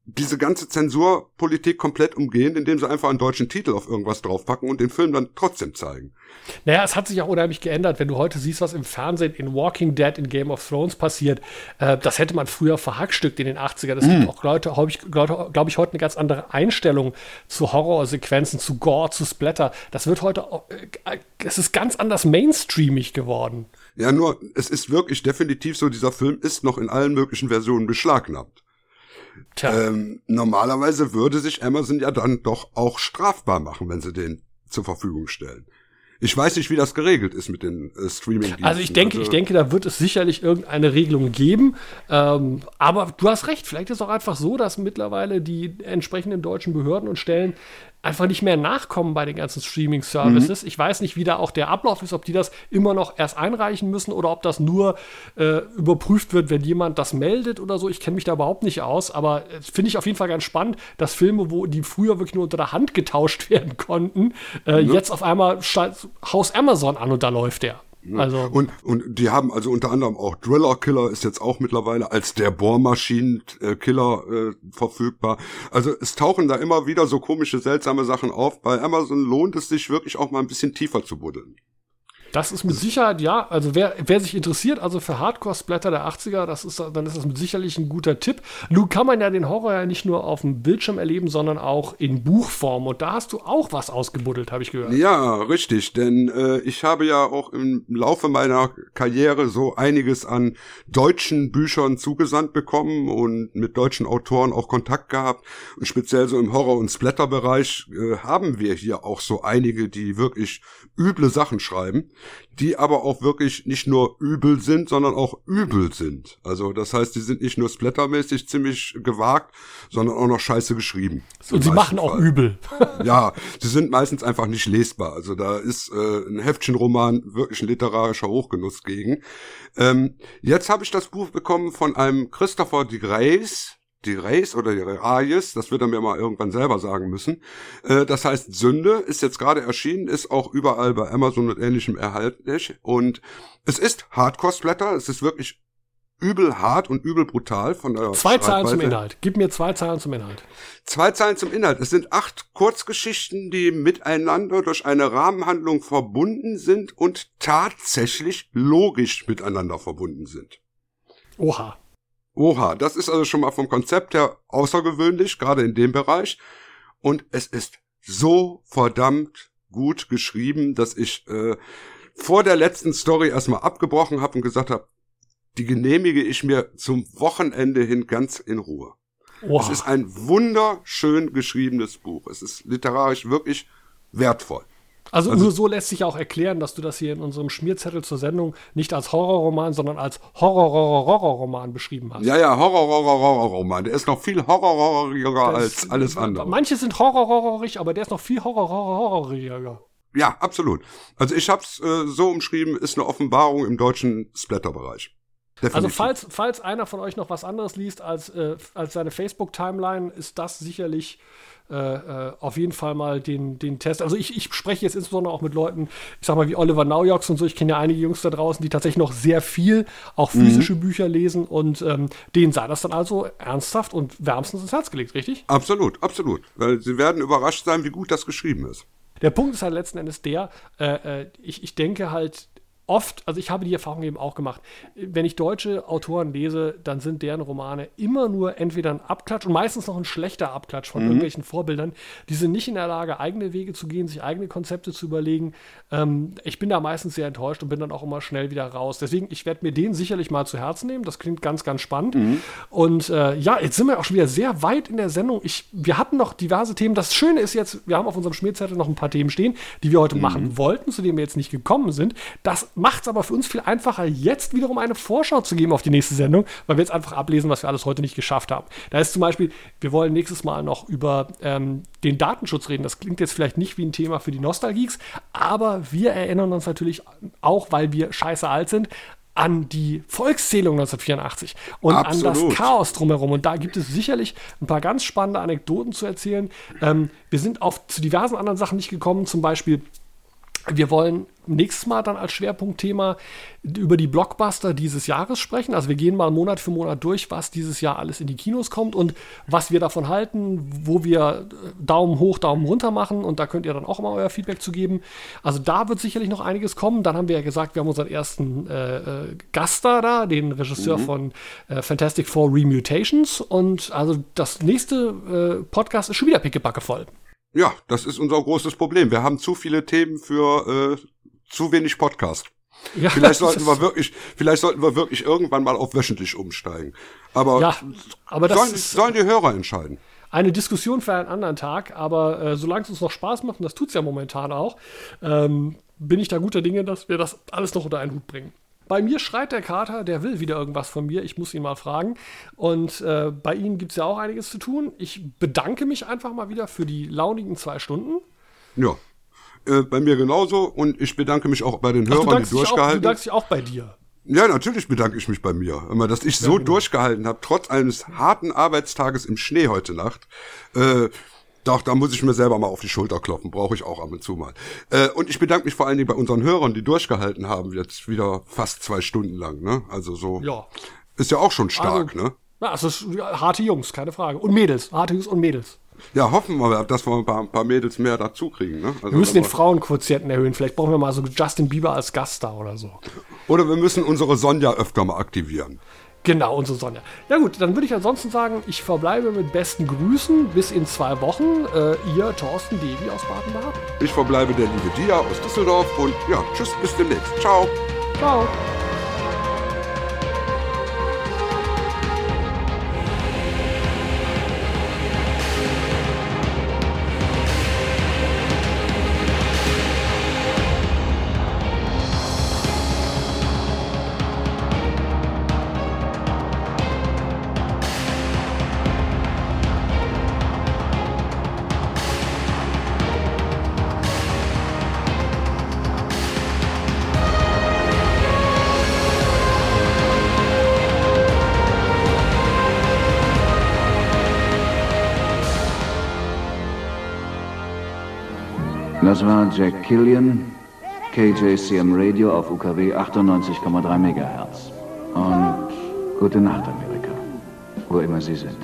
diese ganze Zensurpolitik komplett umgehen, indem sie einfach einen deutschen Titel auf irgendwas draufpacken und den Film dann trotzdem zeigen. Naja, es hat sich auch unheimlich geändert. Wenn du heute siehst, was im Fernsehen in Walking Dead, in Game of Thrones passiert, äh, das hätte man früher verhackstückt in den 80ern. Es mm. gibt auch Leute, glaube ich, glaub, glaub ich, heute eine ganz andere Einstellung zu Horrorsequenzen, zu Gore, zu Splatter. Das wird heute, äh, es ist ganz anders mainstreamig geworden. Ja, nur, es ist wirklich definitiv so, dieser Film ist noch in allen möglichen Versionen beschlagnahmt. Ähm, normalerweise würde sich Amazon ja dann doch auch strafbar machen, wenn sie den zur Verfügung stellen. Ich weiß nicht, wie das geregelt ist mit den äh, streaming Also ich denke, also, ich denke, da wird es sicherlich irgendeine Regelung geben. Ähm, aber du hast recht, vielleicht ist es auch einfach so, dass mittlerweile die entsprechenden deutschen Behörden und Stellen einfach nicht mehr nachkommen bei den ganzen Streaming-Services. Mhm. Ich weiß nicht, wie da auch der Ablauf ist, ob die das immer noch erst einreichen müssen oder ob das nur äh, überprüft wird, wenn jemand das meldet oder so. Ich kenne mich da überhaupt nicht aus, aber äh, finde ich auf jeden Fall ganz spannend, dass Filme, wo die früher wirklich nur unter der Hand getauscht werden konnten, äh, mhm. jetzt auf einmal Haus Amazon an und da läuft der. Also und, und die haben also unter anderem auch Driller Killer ist jetzt auch mittlerweile als der Bohrmaschinen-Killer äh, verfügbar. Also es tauchen da immer wieder so komische, seltsame Sachen auf. Bei Amazon lohnt es sich wirklich auch mal ein bisschen tiefer zu buddeln. Das ist mit Sicherheit, ja. Also wer, wer sich interessiert, also für Hardcore-Splatter der 80er, das ist, dann ist das mit sicherlich ein guter Tipp. Nun kann man ja den Horror ja nicht nur auf dem Bildschirm erleben, sondern auch in Buchform. Und da hast du auch was ausgebuddelt, habe ich gehört. Ja, richtig. Denn äh, ich habe ja auch im Laufe meiner Karriere so einiges an deutschen Büchern zugesandt bekommen und mit deutschen Autoren auch Kontakt gehabt. Und speziell so im Horror- und Splatter-Bereich äh, haben wir hier auch so einige, die wirklich üble Sachen schreiben die aber auch wirklich nicht nur übel sind, sondern auch übel sind. Also das heißt, die sind nicht nur splattermäßig ziemlich gewagt, sondern auch noch scheiße geschrieben. Und sie machen auch Fall. übel. ja, sie sind meistens einfach nicht lesbar. Also da ist äh, ein Heftchenroman wirklich ein literarischer Hochgenuss gegen. Ähm, jetzt habe ich das Buch bekommen von einem Christopher de Grace, die Reis oder die Reis, das wird er mir mal irgendwann selber sagen müssen. Äh, das heißt, Sünde ist jetzt gerade erschienen, ist auch überall bei Amazon und ähnlichem erhältlich. Und es ist Hardcore-Splatter, es ist wirklich übel hart und übel brutal von der Zwei Zeilen zum Inhalt. Gib mir zwei Zeilen zum Inhalt. Zwei Zeilen zum Inhalt. Es sind acht Kurzgeschichten, die miteinander durch eine Rahmenhandlung verbunden sind und tatsächlich logisch miteinander verbunden sind. Oha. Oha, das ist also schon mal vom Konzept her außergewöhnlich, gerade in dem Bereich. Und es ist so verdammt gut geschrieben, dass ich äh, vor der letzten Story erstmal abgebrochen habe und gesagt habe, die genehmige ich mir zum Wochenende hin ganz in Ruhe. Oha. Es ist ein wunderschön geschriebenes Buch. Es ist literarisch wirklich wertvoll. Also, also, nur so lässt sich auch erklären, dass du das hier in unserem Schmierzettel zur Sendung nicht als Horrorroman, sondern als Horror-Horror-Horror-Roman beschrieben hast. Ja, ja, Horror-Horror-Horror-Roman. Der ist noch viel horroriger als alles andere. Manche sind horror-horrorig, aber der ist noch viel horror-horroriger. Ja, absolut. Also ich hab's äh, so umschrieben, ist eine Offenbarung im deutschen Splatter-Bereich. Definitiv. Also falls, falls einer von euch noch was anderes liest als, äh, als seine Facebook-Timeline, ist das sicherlich äh, äh, auf jeden Fall mal den, den Test. Also ich, ich spreche jetzt insbesondere auch mit Leuten, ich sag mal wie Oliver Naujoks und so, ich kenne ja einige Jungs da draußen, die tatsächlich noch sehr viel auch Mhm. physische Bücher lesen und ähm, denen sei das dann also ernsthaft und wärmstens ins Herz gelegt, richtig? Absolut, absolut. Weil sie werden überrascht sein, wie gut das geschrieben ist. Der Punkt ist halt letzten Endes der, äh, äh, ich, ich denke halt oft, also ich habe die Erfahrung eben auch gemacht, wenn ich deutsche Autoren lese, dann sind deren Romane immer nur entweder ein Abklatsch und meistens noch ein schlechter Abklatsch von Mhm. irgendwelchen Vorbildern. Die sind nicht in der Lage, eigene Wege zu gehen, sich eigene Konzepte zu überlegen. Ähm, ich bin da meistens sehr enttäuscht und bin dann auch immer schnell wieder raus. Deswegen, ich werde mir den sicherlich mal zu Herzen nehmen. Das klingt ganz, ganz spannend. Und äh, ja, jetzt sind wir auch schon wieder sehr weit in der Sendung. Ich, wir hatten noch diverse Themen. Das Schöne ist jetzt, wir haben auf unserem Schmierzettel noch ein paar Themen stehen, die wir heute machen wollten, zu denen wir jetzt nicht gekommen sind. Das macht es aber für uns viel einfacher, jetzt wiederum eine Vorschau zu geben auf die nächste Sendung, weil wir jetzt einfach ablesen, was wir alles heute nicht geschafft haben. Da ist zum Beispiel, wir wollen nächstes Mal noch über ähm, den Datenschutz reden. Das klingt jetzt vielleicht nicht wie ein Thema für die Nostalgeeks, aber wir erinnern uns natürlich auch, weil wir scheiße alt sind, an die Volkszählung 1984 und an Absolut. das Chaos drumherum. Und da gibt es sicherlich ein paar ganz spannende Anekdoten zu erzählen. Ähm, wir sind auf zu diversen anderen Sachen nicht gekommen, zum Beispiel wir wollen nächstes Mal dann als Schwerpunktthema über die Blockbuster dieses Jahres sprechen. Also wir gehen mal Monat für Monat durch, was dieses Jahr alles in die Kinos kommt und was wir davon halten, wo wir äh, Daumen hoch, Daumen runter machen und da könnt ihr dann auch immer euer Feedback zu geben. Also da wird sicherlich noch einiges kommen. Dann haben wir ja gesagt, wir haben unseren ersten äh, äh, Gast da, da, den Regisseur Mhm. von äh, Fantastic Four Remutations und also das nächste äh, Podcast ist schon wieder pickebacke voll. Ja, das ist unser großes Problem. Wir haben zu viele Themen für äh, zu wenig Podcast. Ja, vielleicht sollten wir wirklich, vielleicht sollten wir wirklich irgendwann mal auf wöchentlich umsteigen. Aber, Ja, aber das sollen, ist- sollen die Hörer entscheiden. eine Diskussion für einen anderen Tag, aber äh, solange es uns noch Spaß macht, und das tut es ja momentan auch, ähm, bin ich da guter Dinge, dass wir das alles noch unter einen Hut bringen. Bei mir schreit der Kater, der will wieder irgendwas von mir. Ich muss ihn mal fragen. Und äh, bei Ihnen gibt es ja auch einiges zu tun. Ich bedanke mich einfach mal wieder für die launigen zwei Stunden. Ja. Äh, bei mir genauso und ich bedanke mich auch bei den Ach, Hörern, die dich auch, du durchgehalten dankst dich auch bei dir. Ja, natürlich bedanke ich mich bei mir. Immer, dass ich so durchgehalten habe, trotz eines harten Arbeitstages im Schnee heute Nacht. Äh, doch, da muss ich mir selber mal auf die Schulter klopfen, brauche ich auch ab und zu mal. Äh, und ich bedanke mich vor allen Dingen bei unseren Hörern, die durchgehalten haben, jetzt wieder fast zwei Stunden lang. Ne? Also so Ja. ist ja auch schon stark, Also- ne? Na, es ist ja, harte Jungs, keine Frage. Und Mädels, harte Jungs und Mädels. Ja, hoffen wir, dass wir ein paar, ein paar Mädels mehr dazu kriegen. Ne? Also, Wir müssen den Frauenquotienten erhöhen. Vielleicht brauchen wir mal so Justin Bieber als Gast da oder so. Oder wir müssen unsere Sonja öfter mal aktivieren. Genau, unsere Sonja. Ja gut, dann würde ich ansonsten sagen, ich verbleibe mit besten Grüßen bis in zwei Wochen. Äh, ihr Thorsten Devi aus Baden-Baden. Ich verbleibe der liebe Dia aus Düsseldorf und ja, tschüss, bis demnächst. Ciao. Ciao. Jack Killian, KJCM Radio auf UKW 98,3 MHz. Und gute Nacht, Amerika, wo immer Sie sind.